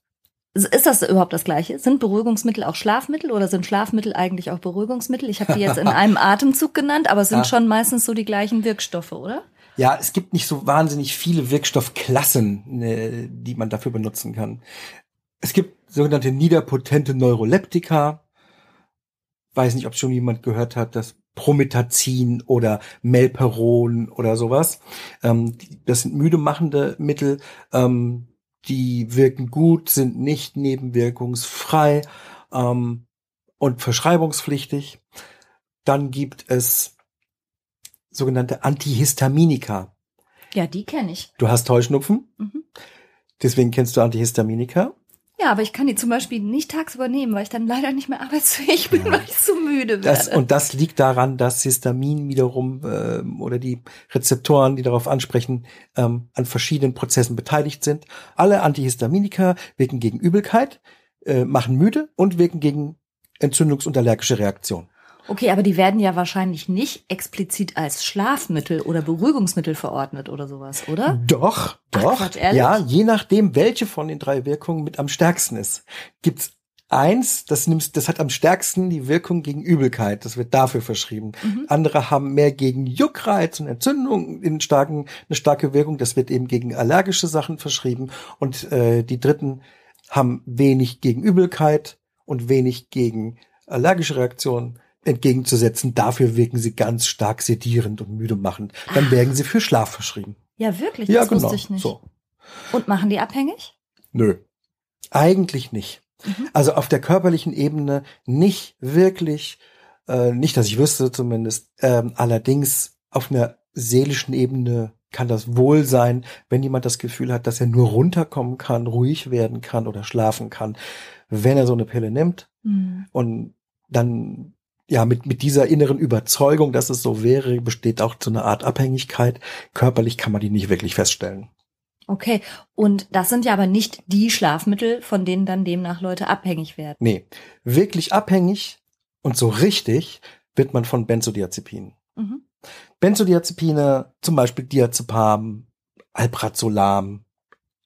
ist das überhaupt das gleiche? Sind Beruhigungsmittel auch Schlafmittel oder sind Schlafmittel eigentlich auch Beruhigungsmittel? Ich habe die jetzt in einem Atemzug genannt, aber es sind Ja. schon meistens so die gleichen Wirkstoffe, oder? Ja, es gibt nicht so wahnsinnig viele Wirkstoffklassen, ne, die man dafür benutzen kann. Es gibt sogenannte niederpotente Neuroleptika. Weiß nicht, ob schon jemand gehört hat, dass Promethazin oder Melperon oder sowas. Ähm, das sind müde machende Mittel. Ähm, die wirken gut, sind nicht nebenwirkungsfrei ähm, und verschreibungspflichtig. Dann gibt es sogenannte Antihistaminika. Ja, die kenne ich. Du hast Heuschnupfen, Mhm. deswegen kennst du Antihistaminika. Ja, aber ich kann die zum Beispiel nicht tagsüber nehmen, weil ich dann leider nicht mehr arbeitsfähig bin, weil ich zu müde Das, werde. und das liegt daran, dass Histamin wiederum ähm, oder die Rezeptoren, die darauf ansprechen, ähm, an verschiedenen Prozessen beteiligt sind. Alle Antihistaminika wirken gegen Übelkeit, äh, machen müde und wirken gegen Entzündungs- und allergische Reaktionen. Okay, aber die werden ja wahrscheinlich nicht explizit als Schlafmittel oder Beruhigungsmittel verordnet oder sowas, oder? Doch, Ach, doch. Quatsch, ehrlich? ja, je nachdem, welche von den drei Wirkungen mit am stärksten ist. Gibt's eins, das nimmst, das hat am stärksten die Wirkung gegen Übelkeit. Das wird dafür verschrieben. Mhm. Andere haben mehr gegen Juckreiz und Entzündung in starken, eine starke Wirkung. Das wird eben gegen allergische Sachen verschrieben. Und äh, die dritten haben wenig gegen Übelkeit und wenig gegen allergische Reaktionen entgegenzusetzen. Dafür wirken sie ganz stark sedierend und müde machend. Dann werden sie für Schlaf verschrieben. Ja, wirklich, Ja, das genau. wusste ich nicht. So. Und machen die abhängig? Nö. Eigentlich nicht. Mhm. Also auf der körperlichen Ebene nicht wirklich, äh, nicht, dass ich wüsste zumindest. Ähm, allerdings auf einer seelischen Ebene kann das wohl sein, wenn jemand das Gefühl hat, dass er nur runterkommen kann, ruhig werden kann oder schlafen kann, wenn er so eine Pille nimmt Hm. und dann ja mit mit dieser inneren Überzeugung, dass es so wäre, besteht auch so eine Art Abhängigkeit. Körperlich kann man die nicht wirklich feststellen. Okay, und das sind ja aber nicht die Schlafmittel, von denen dann demnach Leute abhängig werden. Nee, wirklich abhängig und so richtig wird man von Benzodiazepinen. Mhm. Benzodiazepine, zum Beispiel Diazepam, Alprazolam,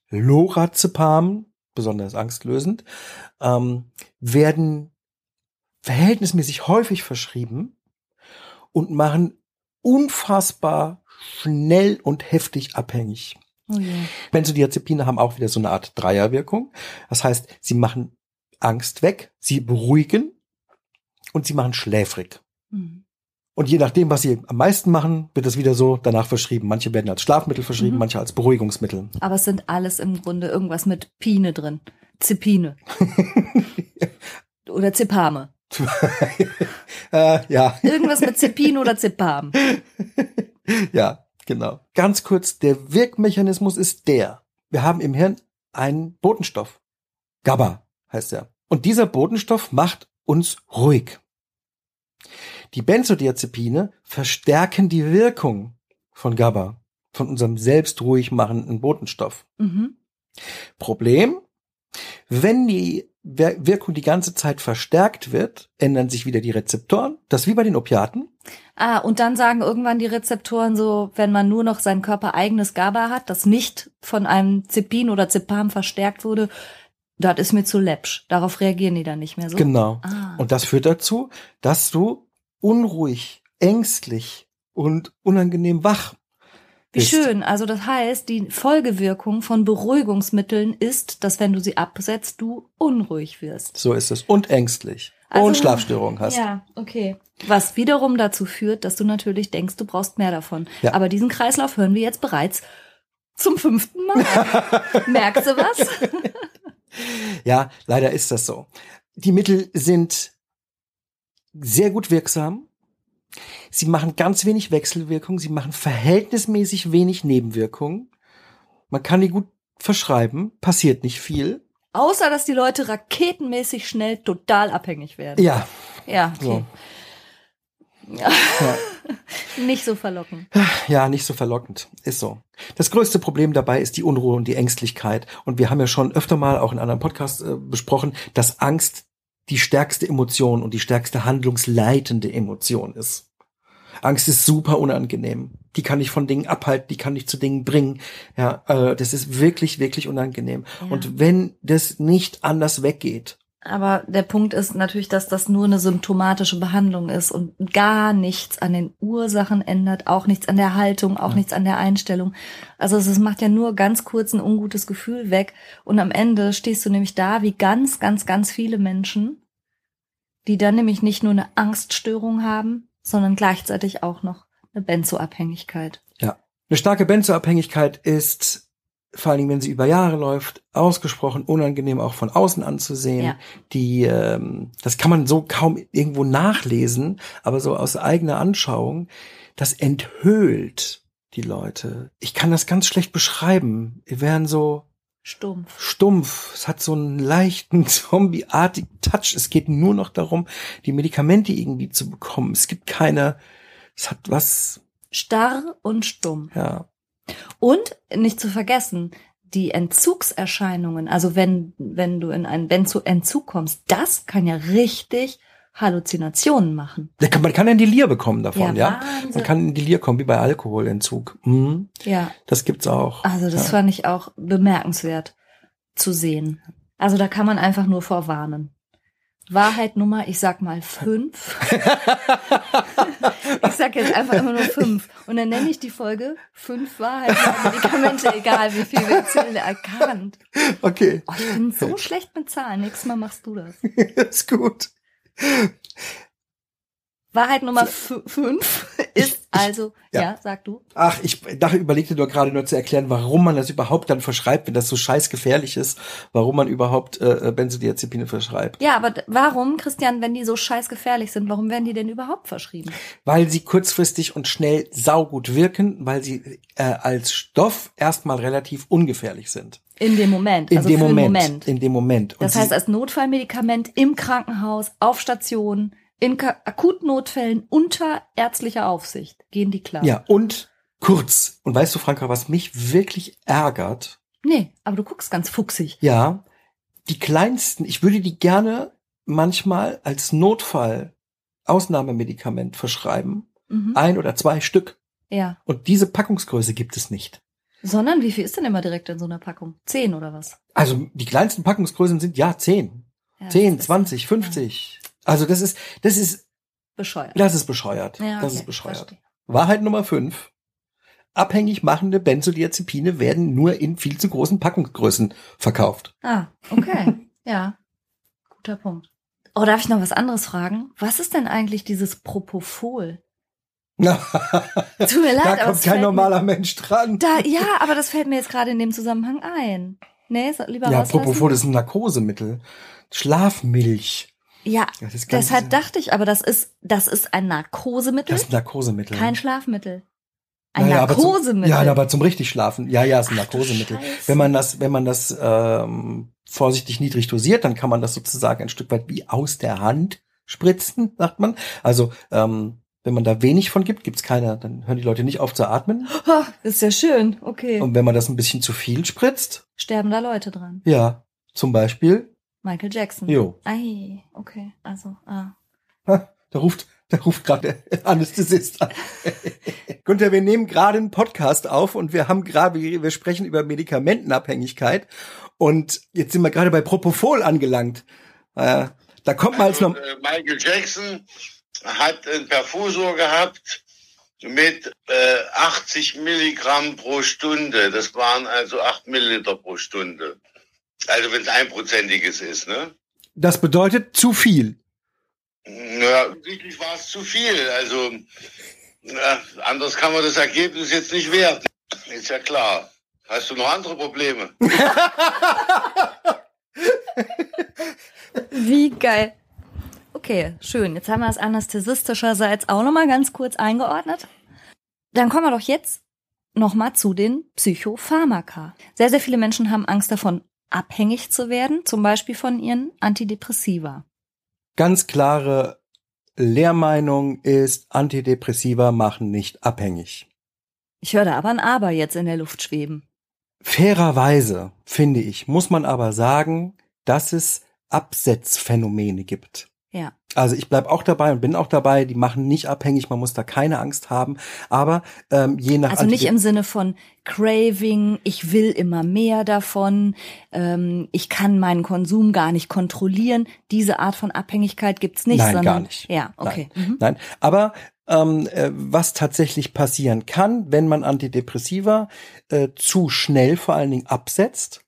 Lorazepam, besonders angstlösend, ähm, werden verhältnismäßig häufig verschrieben und machen unfassbar schnell und heftig abhängig. Oh je. Benzodiazepine haben auch wieder so eine Art Dreierwirkung. Das heißt, sie machen Angst weg, sie beruhigen und sie machen schläfrig. Mhm. Und je nachdem, was sie am meisten machen, wird es wieder so danach verschrieben. Manche werden als Schlafmittel verschrieben, Mhm. manche als Beruhigungsmittel. Aber es sind alles im Grunde irgendwas mit Pine drin. Zepine. oder Zepame. äh, ja, Irgendwas mit Zepin oder Zepam. ja, genau. Ganz kurz, der Wirkmechanismus ist der. Wir haben im Hirn einen Botenstoff. GABA heißt er. Und dieser Botenstoff macht uns ruhig. Die Benzodiazepine verstärken die Wirkung von GABA, von unserem selbst ruhig machenden Botenstoff. Mhm. Problem, wenn die Wir- Wirkung die ganze Zeit verstärkt wird, ändern sich wieder die Rezeptoren. Das wie bei den Opiaten. Ah, und dann sagen irgendwann die Rezeptoren so, wenn man nur noch sein Körper eigenes GABA hat, das nicht von einem Zepin oder Zepam verstärkt wurde, das ist mir zu läppsch. Darauf reagieren die dann nicht mehr so. Genau. Ah. Und das führt dazu, dass du unruhig, ängstlich und unangenehm wach Wie schön. Also das heißt, die Folgewirkung von Beruhigungsmitteln ist, dass wenn du sie absetzt, du unruhig wirst. So ist es. Und ängstlich. Also- und Schlafstörungen hast. Ja, okay. Was wiederum dazu führt, dass du natürlich denkst, du brauchst mehr davon. Ja. Aber diesen Kreislauf hören wir jetzt bereits zum fünften Mal. Merkst du was? Ja, leider ist das so. Die Mittel sind sehr gut wirksam. Sie machen ganz wenig Wechselwirkungen. Sie machen verhältnismäßig wenig Nebenwirkungen. Man kann die gut verschreiben. Passiert nicht viel. Außer, dass die Leute raketenmäßig schnell total abhängig werden. Ja, Ja, so. okay. Ja. Nicht so verlockend. Ja, nicht so verlockend. Ist so. Das größte Problem dabei ist die Unruhe und die Ängstlichkeit. Und wir haben ja schon öfter mal auch in anderen Podcasts äh, besprochen, dass Angst die stärkste Emotion und die stärkste handlungsleitende Emotion ist. Angst ist super unangenehm. Die kann ich von Dingen abhalten, die kann ich zu Dingen bringen. Ja, äh, das ist wirklich, wirklich unangenehm. Ja. Und wenn das nicht anders weggeht, Aber der Punkt ist natürlich, dass das nur eine symptomatische Behandlung ist und gar nichts an den Ursachen ändert, auch nichts an der Haltung, auch nichts an der Einstellung. Also es es macht ja nur ganz kurz ein ungutes Gefühl weg und am Ende stehst du nämlich da wie ganz, ganz, ganz viele Menschen, die dann nämlich nicht nur eine Angststörung haben, sondern gleichzeitig auch noch eine Benzoabhängigkeit. Ja. Eine starke Benzoabhängigkeit ist, vor allen Dingen, wenn sie über Jahre läuft, ausgesprochen unangenehm auch von außen anzusehen. Ja. Die, ähm, das kann man so kaum irgendwo nachlesen, aber so aus eigener Anschauung, das enthöhlt die Leute. Ich kann das ganz schlecht beschreiben. Wir werden so Stumpf. stumpf. Es hat so einen leichten zombieartigen Touch. Es geht nur noch darum, die Medikamente irgendwie zu bekommen. Es gibt keine, es hat was, Starr und stumm. ja. Und nicht zu vergessen, die Entzugserscheinungen, also wenn, wenn du in einen Benzo-Entzug kommst, das kann ja richtig Halluzinationen machen. Kann- Man kann ein Delir bekommen davon, Ja, ja. Man kann ein Delir kommen, wie bei Alkoholentzug. Mhm. Ja, Das gibt's auch. also das ja. fand ich auch bemerkenswert zu sehen. Also da kann man einfach nur vorwarnen. Wahrheit Nummer, ich sag mal fünf. ich sag jetzt einfach immer nur fünf. Und dann nenne ich die Folge fünf Wahrheiten über Medikamente, egal wie viel wir erzählen, erkannt. Okay, Oh, ich bin so schlecht mit Zahlen. Nächstes Mal machst du das. ist gut. Wahrheit Nummer fü- fünf ist also, ja. ja. sag du. Ach, ich dachte, überlegte nur gerade nur zu erklären, warum man das überhaupt dann verschreibt, wenn das so scheiß gefährlich ist, warum man überhaupt äh, Benzodiazepine verschreibt. Ja, aber warum, Christian, wenn die so scheiß gefährlich sind, warum werden die denn überhaupt verschrieben? Weil sie kurzfristig und schnell saugut wirken, weil sie äh, als Stoff erstmal relativ ungefährlich sind. In dem Moment. In also dem Moment, Moment. In dem Moment. Und Das heißt, als Notfallmedikament im Krankenhaus, auf Station, in Akutnotfällen unter ärztlicher Aufsicht gehen die klar. Ja, und kurz. Und weißt du, Franka, was mich wirklich ärgert? Nee, aber du guckst ganz fuchsig. Ja, die kleinsten, ich würde die gerne manchmal als Notfall Ausnahmemedikament verschreiben. Mhm. Ein oder zwei Stück. Ja. Und diese Packungsgröße gibt es nicht. Sondern wie viel ist denn immer direkt in so einer Packung? Zehn oder was? Also die kleinsten Packungsgrößen sind ja zehn, Ja, zehn, das ist zwanzig, fünfzig. Also das ist, das ist, Bescheuert. das ist bescheuert. Ja, Das okay, ist bescheuert. verstehe. Wahrheit Nummer fünf. Abhängig machende Benzodiazepine werden nur in viel zu großen Packungsgrößen verkauft. Ah, okay. ja. Guter Punkt. Oh, darf ich noch was anderes fragen? Was ist denn eigentlich dieses Propofol? Tut mir leid, da kommt kein normaler Mensch dran. Da, ja, aber das fällt mir jetzt gerade in dem Zusammenhang ein. Nee, so, lieber Ja, rauslassen. Propofol ist ein Narkosemittel. Schlafmilch. Ja, deshalb dachte ich, aber das ist, das ist ein Narkosemittel, Das ist ein Narkosemittel. kein Schlafmittel. Ein Naja, aber zum- Narkosemittel. Ja, aber zum richtig schlafen. Ja, ja, ist ein Ach Narkosemittel. Wenn man das, wenn man das ähm, vorsichtig niedrig dosiert, dann kann man das sozusagen ein Stück weit wie aus der Hand spritzen, sagt man. Also ähm, wenn man da wenig von gibt, gibt's keine, dann hören die Leute nicht auf zu atmen. Oh, das ist ja schön. Okay. Und wenn man das ein bisschen zu viel spritzt, Sterben da Leute dran. ja, zum Beispiel, Michael Jackson. jo, Ei, okay. Also, ah. ha, da ruft, da ruft gerade der Anästhesist an. Gunther, wir nehmen gerade einen Podcast auf und wir haben gerade, wir sprechen über Medikamentenabhängigkeit und jetzt sind wir gerade bei Propofol angelangt. Äh, da kommt man als Also, noch, äh, Michael Jackson hat einen Perfusor gehabt mit äh, 80 Milligramm pro Stunde. Das waren also 8 Milliliter pro Stunde. Also wenn es einprozentiges ist, ne? das bedeutet zu viel. Ja, wirklich war es zu viel. Also ja, anders kann man das Ergebnis jetzt nicht werten. Ist ja klar. Hast du noch andere Probleme? Wie geil. Okay, schön. Jetzt haben wir es anästhesistischerseits auch nochmal ganz kurz eingeordnet. Dann kommen wir doch jetzt nochmal zu den Psychopharmaka. Sehr, sehr viele Menschen haben Angst davon, abhängig zu werden, zum Beispiel von ihren Antidepressiva. Ganz klare Lehrmeinung ist, Antidepressiva machen nicht abhängig. Ich höre da aber ein Aber jetzt in der Luft schweben. Fairerweise, finde ich, muss man aber sagen, dass es Absetzphänomene gibt. Also ich bleib auch dabei und bin auch dabei, die machen nicht abhängig, man muss da keine Angst haben. Aber ähm, je nach Also nicht im Sinne von Craving, ich will immer mehr davon, ähm, ich kann meinen Konsum gar nicht kontrollieren. Diese Art von Abhängigkeit gibt's nicht, Nein, sondern gar nicht. ja, okay. Nein, Mhm. Nein. aber ähm, äh, was tatsächlich passieren kann, wenn man Antidepressiva äh, zu schnell vor allen Dingen absetzt,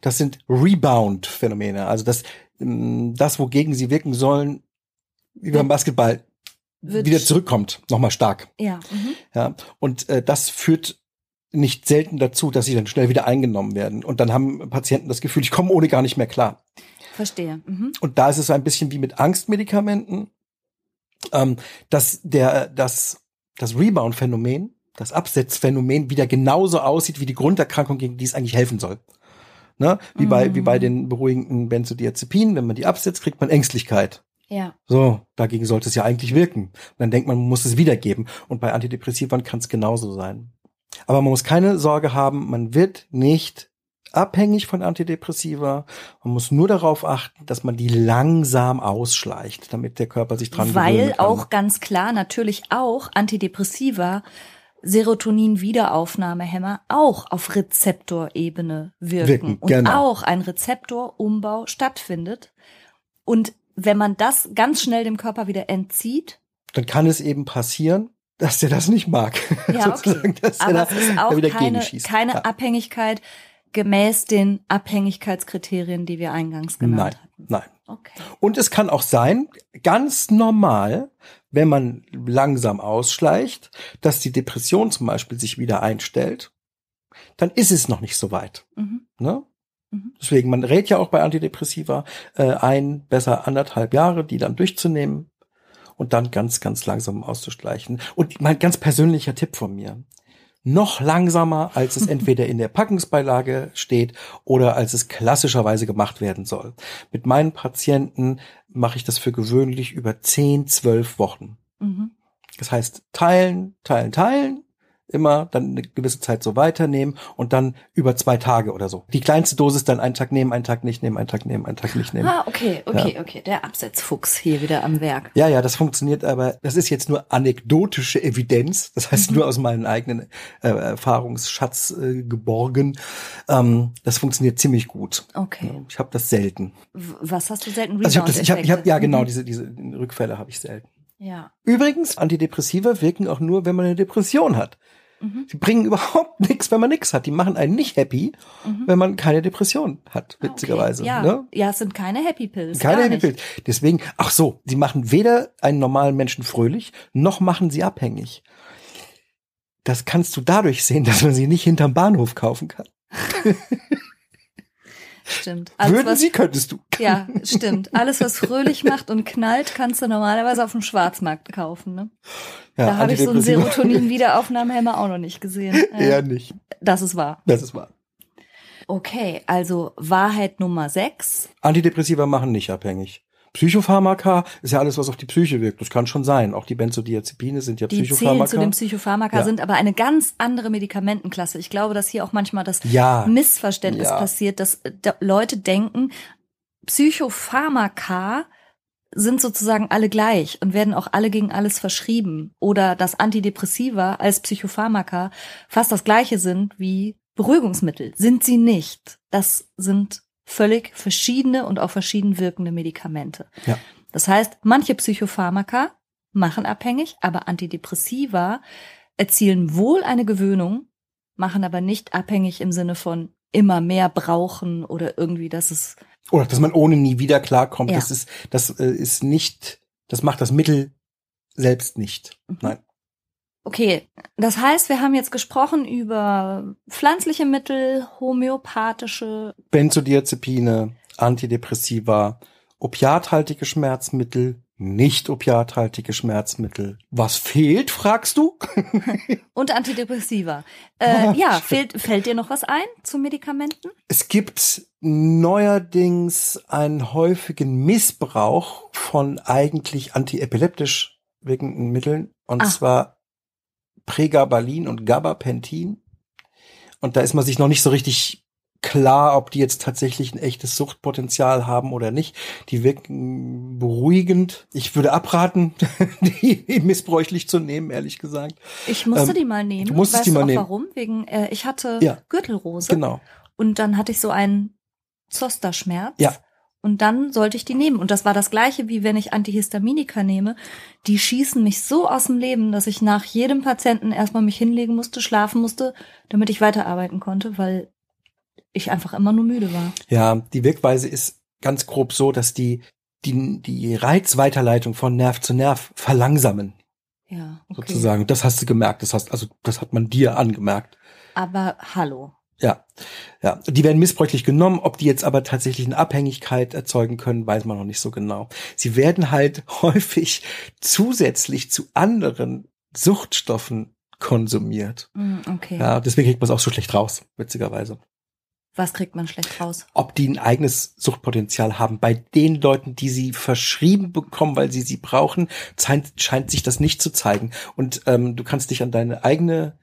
das sind Rebound-Phänomene. Also das, ähm, das, wogegen sie wirken sollen, wie beim Basketball, wieder zurückkommt, nochmal stark. Ja. Mhm. Ja, und äh, das führt nicht selten dazu, dass sie dann schnell wieder eingenommen werden. Und dann haben Patienten das Gefühl, ich komme ohne gar nicht mehr klar. Verstehe. Mhm. Und da ist es ein bisschen wie mit Angstmedikamenten, ähm, dass der, das, das Rebound-Phänomen, das Absetzphänomen wieder genauso aussieht wie die Grunderkrankung, gegen die es eigentlich helfen soll. Ne? Wie, bei, wie bei den beruhigenden Benzodiazepinen, wenn man die absetzt, kriegt man Ängstlichkeit. Ja. So, dagegen sollte es ja eigentlich wirken. Und dann denkt man, man muss es wiedergeben. Und bei Antidepressivern kann es genauso sein. Aber man muss keine Sorge haben, man wird nicht abhängig von Antidepressiva. Man muss nur darauf achten, dass man die langsam ausschleicht, damit der Körper sich dran gewöhnen Weil kann. auch ganz klar natürlich auch Antidepressiva Serotonin-Wiederaufnahmehämmer auch auf Rezeptorebene wirken, Wirken, und genau. auch ein Rezeptorumbau stattfindet. Und wenn man das ganz schnell dem Körper wieder entzieht, dann kann es eben passieren, dass der das nicht mag. ja, Sozusagen, okay. dass Aber da, es ist auch wieder keine, keine Ja. Abhängigkeit gemäß den Abhängigkeitskriterien, die wir eingangs Nein, genannt hatten. nein. Okay. Und es kann auch sein, ganz normal, wenn man langsam ausschleicht, dass die Depression zum Beispiel sich wieder einstellt, dann ist es noch nicht so weit. Mhm. Ne? Mhm. Deswegen, man rät ja auch bei Antidepressiva äh, ein, besser anderthalb Jahre, die dann durchzunehmen und dann ganz, ganz langsam auszuschleichen. Und mein ganz persönlicher Tipp von mir. Noch langsamer, als es entweder in der Packungsbeilage steht oder als es klassischerweise gemacht werden soll. Mit meinen Patienten mache ich das für gewöhnlich über 10, 12 Wochen. Mhm. Das heißt, teilen, teilen, teilen, immer dann eine gewisse Zeit so weiternehmen und dann über zwei Tage oder so. Die kleinste Dosis dann einen Tag nehmen, einen Tag nicht nehmen, einen Tag nehmen, einen Tag nicht nehmen. Ah, okay, okay, okay. Der Absetzfuchs hier wieder am Werk. Ja, ja, das funktioniert, aber das ist jetzt nur anekdotische Evidenz. Das heißt nur aus meinem eigenen äh, Erfahrungsschatz äh, geborgen. Ähm, das funktioniert ziemlich gut. Okay. Ja, Ich habe das selten. Was hast du selten Also ich habe das, ich habe, ich hab, ja genau, Mhm. diese diese Rückfälle habe ich selten. Ja. Übrigens, Antidepressiva wirken auch nur, wenn man eine Depression hat. Mhm. Die bringen überhaupt nichts, wenn man nichts hat. Die machen einen nicht happy, Mhm. wenn man keine Depression hat, Ah, witzigerweise. Okay. Ja. Ne? ja, es sind keine Happy Pills. Keine Happy nicht. Pills. Deswegen, ach so, sie machen weder einen normalen Menschen fröhlich, noch machen sie abhängig. Das kannst du dadurch sehen, dass man sie nicht hinterm Bahnhof kaufen kann. Stimmt. Alles, Würden was, sie, könntest du. Ja, stimmt. Alles, was fröhlich macht und knallt, kannst du normalerweise auf dem Schwarzmarkt kaufen. Ne? Ja, da habe ich so einen Serotonin-Wiederaufnahmehemmer auch noch nicht gesehen. Äh, Eher nicht. Das ist wahr. Das ist wahr. Okay, also Wahrheit Nummer sechs. Antidepressiva machen nicht abhängig. Psychopharmaka ist ja alles, was auf die Psyche wirkt. Das kann schon sein. Auch die Benzodiazepine sind ja Die zählen Psychopharmaka. zu den Psychopharmaka, Ja. sind aber eine ganz andere Medikamentenklasse. Ich glaube, dass hier auch manchmal das Ja. Missverständnis Ja. passiert, dass da Leute denken, Psychopharmaka sind sozusagen alle gleich und werden auch alle gegen alles verschrieben. Oder dass Antidepressiva als Psychopharmaka fast das gleiche sind wie Beruhigungsmittel. Sind sie nicht. Das sind völlig verschiedene und auch verschieden wirkende Medikamente. Ja. Das heißt, manche Psychopharmaka machen abhängig, aber Antidepressiva erzielen wohl eine Gewöhnung, machen aber nicht abhängig im Sinne von immer mehr brauchen oder irgendwie, dass es Oder dass man ohne nie wieder klarkommt. Ja. Das ist, das äh, ist nicht, das macht das Mittel selbst nicht. Mhm. Nein. Okay, das heißt, wir haben jetzt gesprochen über pflanzliche Mittel, homöopathische, Benzodiazepine, Antidepressiva, opiathaltige Schmerzmittel, nicht opiathaltige Schmerzmittel. Was fehlt, fragst du? und Antidepressiva. Äh, ja, fehlt, fällt dir noch was ein zu Medikamenten? Es gibt neuerdings einen häufigen Missbrauch von eigentlich antiepileptisch wirkenden Mitteln, und Ah. zwar Pregabalin und Gabapentin. Und da ist man sich noch nicht so richtig klar, ob die jetzt tatsächlich ein echtes Suchtpotenzial haben oder nicht. Die wirken beruhigend. Ich würde abraten, die missbräuchlich zu nehmen, ehrlich gesagt. Ich musste Ähm, die mal nehmen. du musstest weißt die mal nehmen. warum? Wegen, äh, ich hatte Ja. Gürtelrose Genau. und dann hatte ich so einen Zosterschmerz. Ja. Und dann sollte ich die nehmen. Und das war das gleiche, wie wenn ich Antihistaminika nehme. Die schießen mich so aus dem Leben, dass ich nach jedem Patienten erstmal mich hinlegen musste, schlafen musste, damit ich weiterarbeiten konnte, weil ich einfach immer nur müde war. Ja, die Wirkweise ist ganz grob so, dass die die, die Reizweiterleitung von Nerv zu Nerv verlangsamen, Ja, okay. sozusagen. Das hast du gemerkt. Das hast, also, das hat man dir angemerkt. Aber hallo. Ja, ja. Die werden missbräuchlich genommen. Ob die jetzt aber tatsächlich eine Abhängigkeit erzeugen können, weiß man noch nicht so genau. Sie werden halt häufig zusätzlich zu anderen Suchtstoffen konsumiert. Mm, Okay. Ja, deswegen kriegt man es auch so schlecht raus, witzigerweise. Was kriegt man schlecht raus? Ob die ein eigenes Suchtpotenzial haben. Bei den Leuten, die sie verschrieben bekommen, weil sie sie brauchen, scheint, scheint sich das nicht zu zeigen. Und ähm, du kannst dich an deine eigene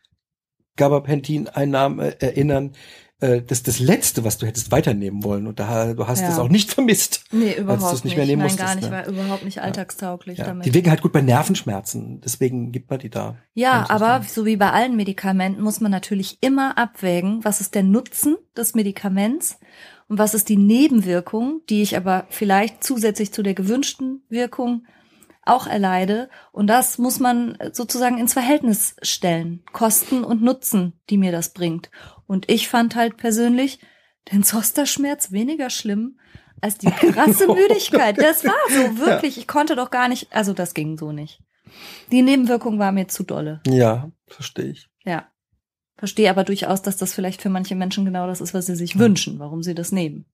Gabapentin-Einnahme erinnern. Äh, das das Letzte, was du hättest weiternehmen wollen. Und da, du hast Ja. es auch nicht vermisst. Nee, Als überhaupt du es nicht mehr nehmen Nein, musstest, gar nicht. ne? War überhaupt nicht alltagstauglich Ja. damit. Die wirken halt gut bei Nervenschmerzen. Deswegen gibt man die da. Ja, aber das so wie bei allen Medikamenten muss man natürlich immer abwägen, was ist der Nutzen des Medikaments und was ist die Nebenwirkung, die ich aber vielleicht zusätzlich zu der gewünschten Wirkung auch erleide. Und das muss man sozusagen ins Verhältnis stellen. Kosten und Nutzen, die mir das bringt. Und ich fand halt persönlich den Zosterschmerz weniger schlimm als die krasse Müdigkeit. Das war so wirklich. Ich konnte doch gar nicht, also das ging so nicht. Die Nebenwirkung war mir zu dolle. Ja, verstehe ich. Ja. Verstehe aber durchaus, dass das vielleicht für manche Menschen genau das ist, was sie sich wünschen, warum sie das nehmen.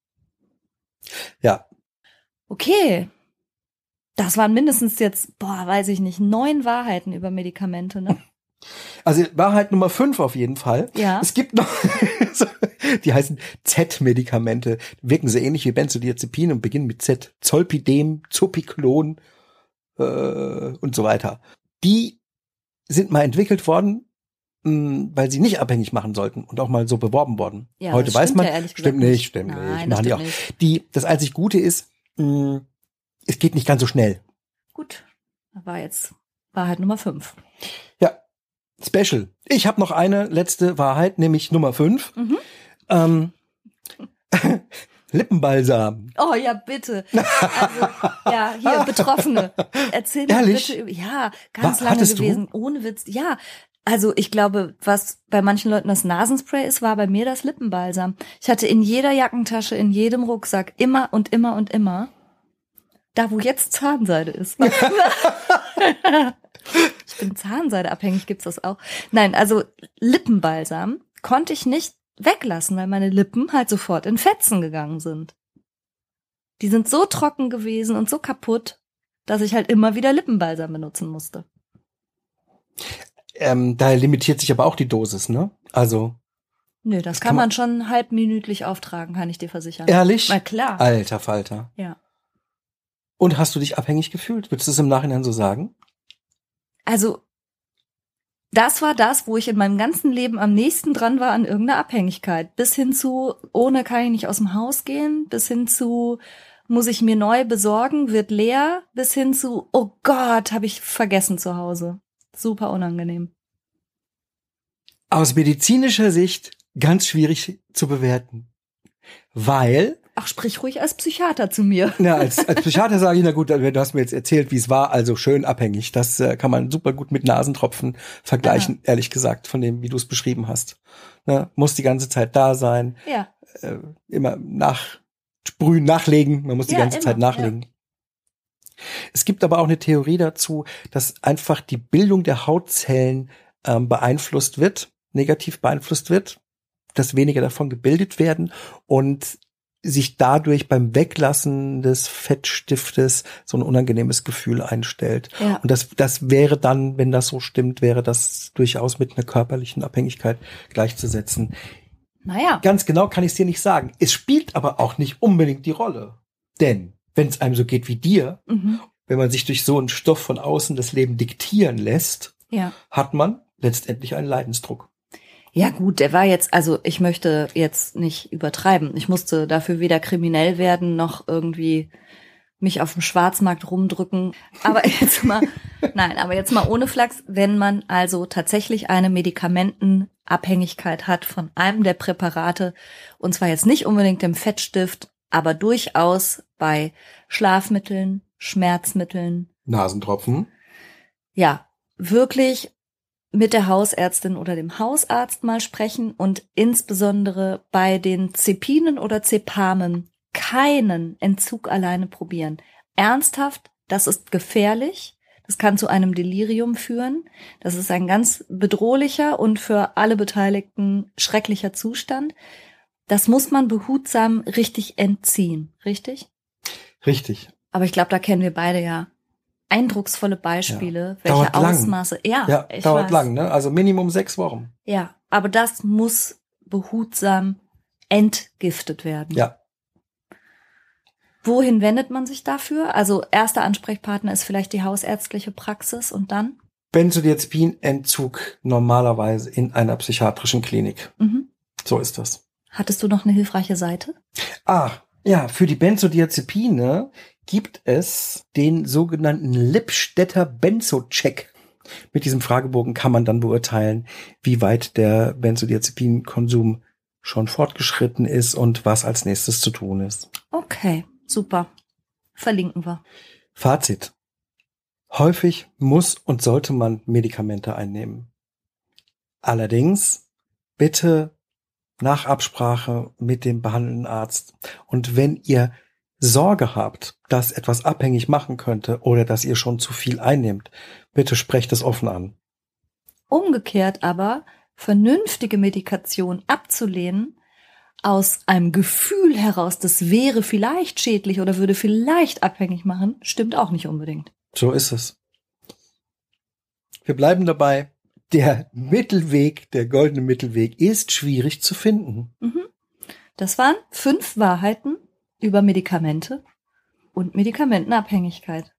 Ja, Okay. Das waren mindestens jetzt, boah, weiß ich nicht, neun Wahrheiten über Medikamente, ne? Also Wahrheit Nummer fünf auf jeden Fall. Ja. Es gibt noch, die heißen Z-Medikamente, wirken so ähnlich wie Benzodiazepin und beginnen mit Z. Zolpidem, Zopiklon äh, und so weiter. Die sind mal entwickelt worden, mh, weil sie nicht abhängig machen sollten und auch mal so beworben worden. Ja, Heute das weiß man, ja stimmt nicht, stimmt Nein, nicht, das machen die auch. nicht. Die, das einzig Gute ist, mh, es geht nicht ganz so schnell. Gut. War jetzt Wahrheit Nummer fünf. Ja, Special. Ich habe noch eine letzte Wahrheit, nämlich Nummer fünf. Mhm. Ähm, Lippenbalsam. Oh ja, bitte. Also, ja, hier, Betroffene. Erzähl mir Ehrlich? bitte. Ja, ganz Wa- lange hattest du? gewesen. Ohne Witz. Ja. Also ich glaube, was bei manchen Leuten das Nasenspray ist, war bei mir das Lippenbalsam. Ich hatte in jeder Jackentasche, in jedem Rucksack, immer und immer und immer, da wo jetzt Zahnseide ist. ich bin Zahnseideabhängig, gibt's das auch. Nein, also Lippenbalsam konnte ich nicht weglassen, weil meine Lippen halt sofort in Fetzen gegangen sind. Die sind so trocken gewesen und so kaputt, dass ich halt immer wieder Lippenbalsam benutzen musste. Ähm, da limitiert sich aber auch die Dosis, ne? Also, Nö, das kann kann man- man schon halbminütlich auftragen, kann ich dir versichern. ehrlich? Na klar. Alter Falter. Ja. Und hast du dich abhängig gefühlt? Würdest du es im Nachhinein so sagen? Also, das war das, wo ich in meinem ganzen Leben am nächsten dran war an irgendeiner Abhängigkeit. Bis hin zu, ohne kann ich nicht aus dem Haus gehen, bis hin zu, muss ich mir neu besorgen, wird leer, bis hin zu, oh Gott, habe ich vergessen zu Hause. Super unangenehm. Aus medizinischer Sicht ganz schwierig zu bewerten. Weil, Ach, sprich ruhig als Psychiater zu mir. na, als, als Psychiater sage ich, na gut, du hast mir jetzt erzählt, wie es war, also schön abhängig. Das äh, kann man super gut mit Nasentropfen vergleichen, ehrlich gesagt, von dem, wie du es beschrieben hast. Ne, muss die ganze Zeit da sein, Ja. äh, immer nachsprühen, nachlegen. Man muss die Ja, ganze immer, Zeit nachlegen. Es gibt aber auch eine Theorie dazu, dass einfach die Bildung der Hautzellen ähm, beeinflusst wird, negativ beeinflusst wird, dass weniger davon gebildet werden und sich dadurch beim Weglassen des Fettstiftes so ein unangenehmes Gefühl einstellt. Ja. Und das, das wäre dann, wenn das so stimmt, wäre das durchaus mit einer körperlichen Abhängigkeit gleichzusetzen. Naja. Ganz genau kann ich es dir nicht sagen. Es spielt aber auch nicht unbedingt die Rolle. Denn wenn es einem so geht wie dir, Mhm. wenn man sich durch so einen Stoff von außen das Leben diktieren lässt, Ja. hat man letztendlich einen Leidensdruck. Ja gut, der war jetzt, also ich möchte jetzt nicht übertreiben. Ich musste dafür weder kriminell werden noch irgendwie mich auf dem Schwarzmarkt rumdrücken. Aber jetzt mal, nein, aber jetzt mal ohne Flachs, wenn man also tatsächlich eine Medikamentenabhängigkeit hat von einem der Präparate, und zwar jetzt nicht unbedingt dem Fettstift, aber durchaus bei Schlafmitteln, Schmerzmitteln, Nasentropfen. ja, wirklich mit der Hausärztin oder dem Hausarzt mal sprechen und insbesondere bei den Zepinen oder Zepamen keinen Entzug alleine probieren. ernsthaft, das ist gefährlich. Das kann zu einem Delirium führen. Das ist ein ganz bedrohlicher und für alle Beteiligten schrecklicher Zustand. Das muss man behutsam richtig entziehen, richtig? Richtig. Aber ich glaube, da kennen wir beide ja eindrucksvolle Beispiele, Ja. welche Dauert lang. Ausmaße. Ja, Ja, ich dauert weiß. lang, ne? Also Minimum sechs Wochen. Ja, aber das muss behutsam entgiftet werden. Ja. Wohin wendet man sich dafür? Also erster Ansprechpartner ist vielleicht die hausärztliche Praxis und dann? Benzodiazepinentzug normalerweise in einer psychiatrischen Klinik. Mhm. So ist das. Hattest du noch eine hilfreiche Seite? Ah, ja, für die Benzodiazepine gibt es den sogenannten Lippstädter Benzo-Check. Mit diesem Fragebogen kann man dann beurteilen, wie weit der Benzodiazepinkonsum schon fortgeschritten ist und was als nächstes zu tun ist. Okay, super. Verlinken wir. Fazit. Häufig muss und sollte man Medikamente einnehmen. Allerdings bitte nach Absprache mit dem behandelnden Arzt. Und wenn ihr Sorge habt, dass etwas abhängig machen könnte oder dass ihr schon zu viel einnehmt, bitte sprecht es offen an. Umgekehrt aber, vernünftige Medikation abzulehnen, aus einem Gefühl heraus, das wäre vielleicht schädlich oder würde vielleicht abhängig machen, stimmt auch nicht unbedingt. So ist es. Wir bleiben dabei. Der Mittelweg, der goldene Mittelweg ist schwierig zu finden. Mhm. Das waren fünf Wahrheiten über Medikamente und Medikamentenabhängigkeit.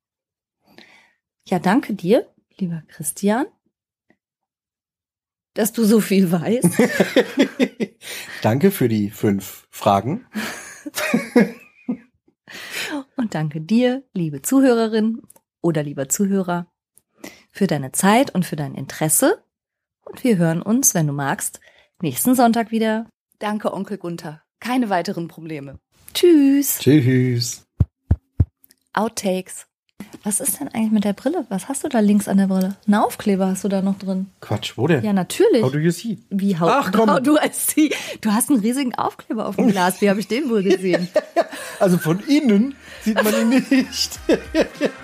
Ja, danke dir, lieber Christian, dass du so viel weißt. Danke für die fünf Fragen. Und danke dir, liebe Zuhörerin oder lieber Zuhörer, für deine Zeit und für dein Interesse. Und wir hören uns, wenn du magst, nächsten Sonntag wieder. Danke, Onkel Gunther. Keine weiteren Probleme. Tschüss. Tschüss. Outtakes. Was ist denn eigentlich mit der Brille? Was hast du da links an der Brille? Ein Aufkleber hast du da noch drin. Quatsch, wo denn? Ja, natürlich. How do you see? Wie how, Ach, komm. how du als sie. Du hast einen riesigen Aufkleber auf dem Glas. Wie habe ich den wohl gesehen? Also von innen sieht man ihn nicht.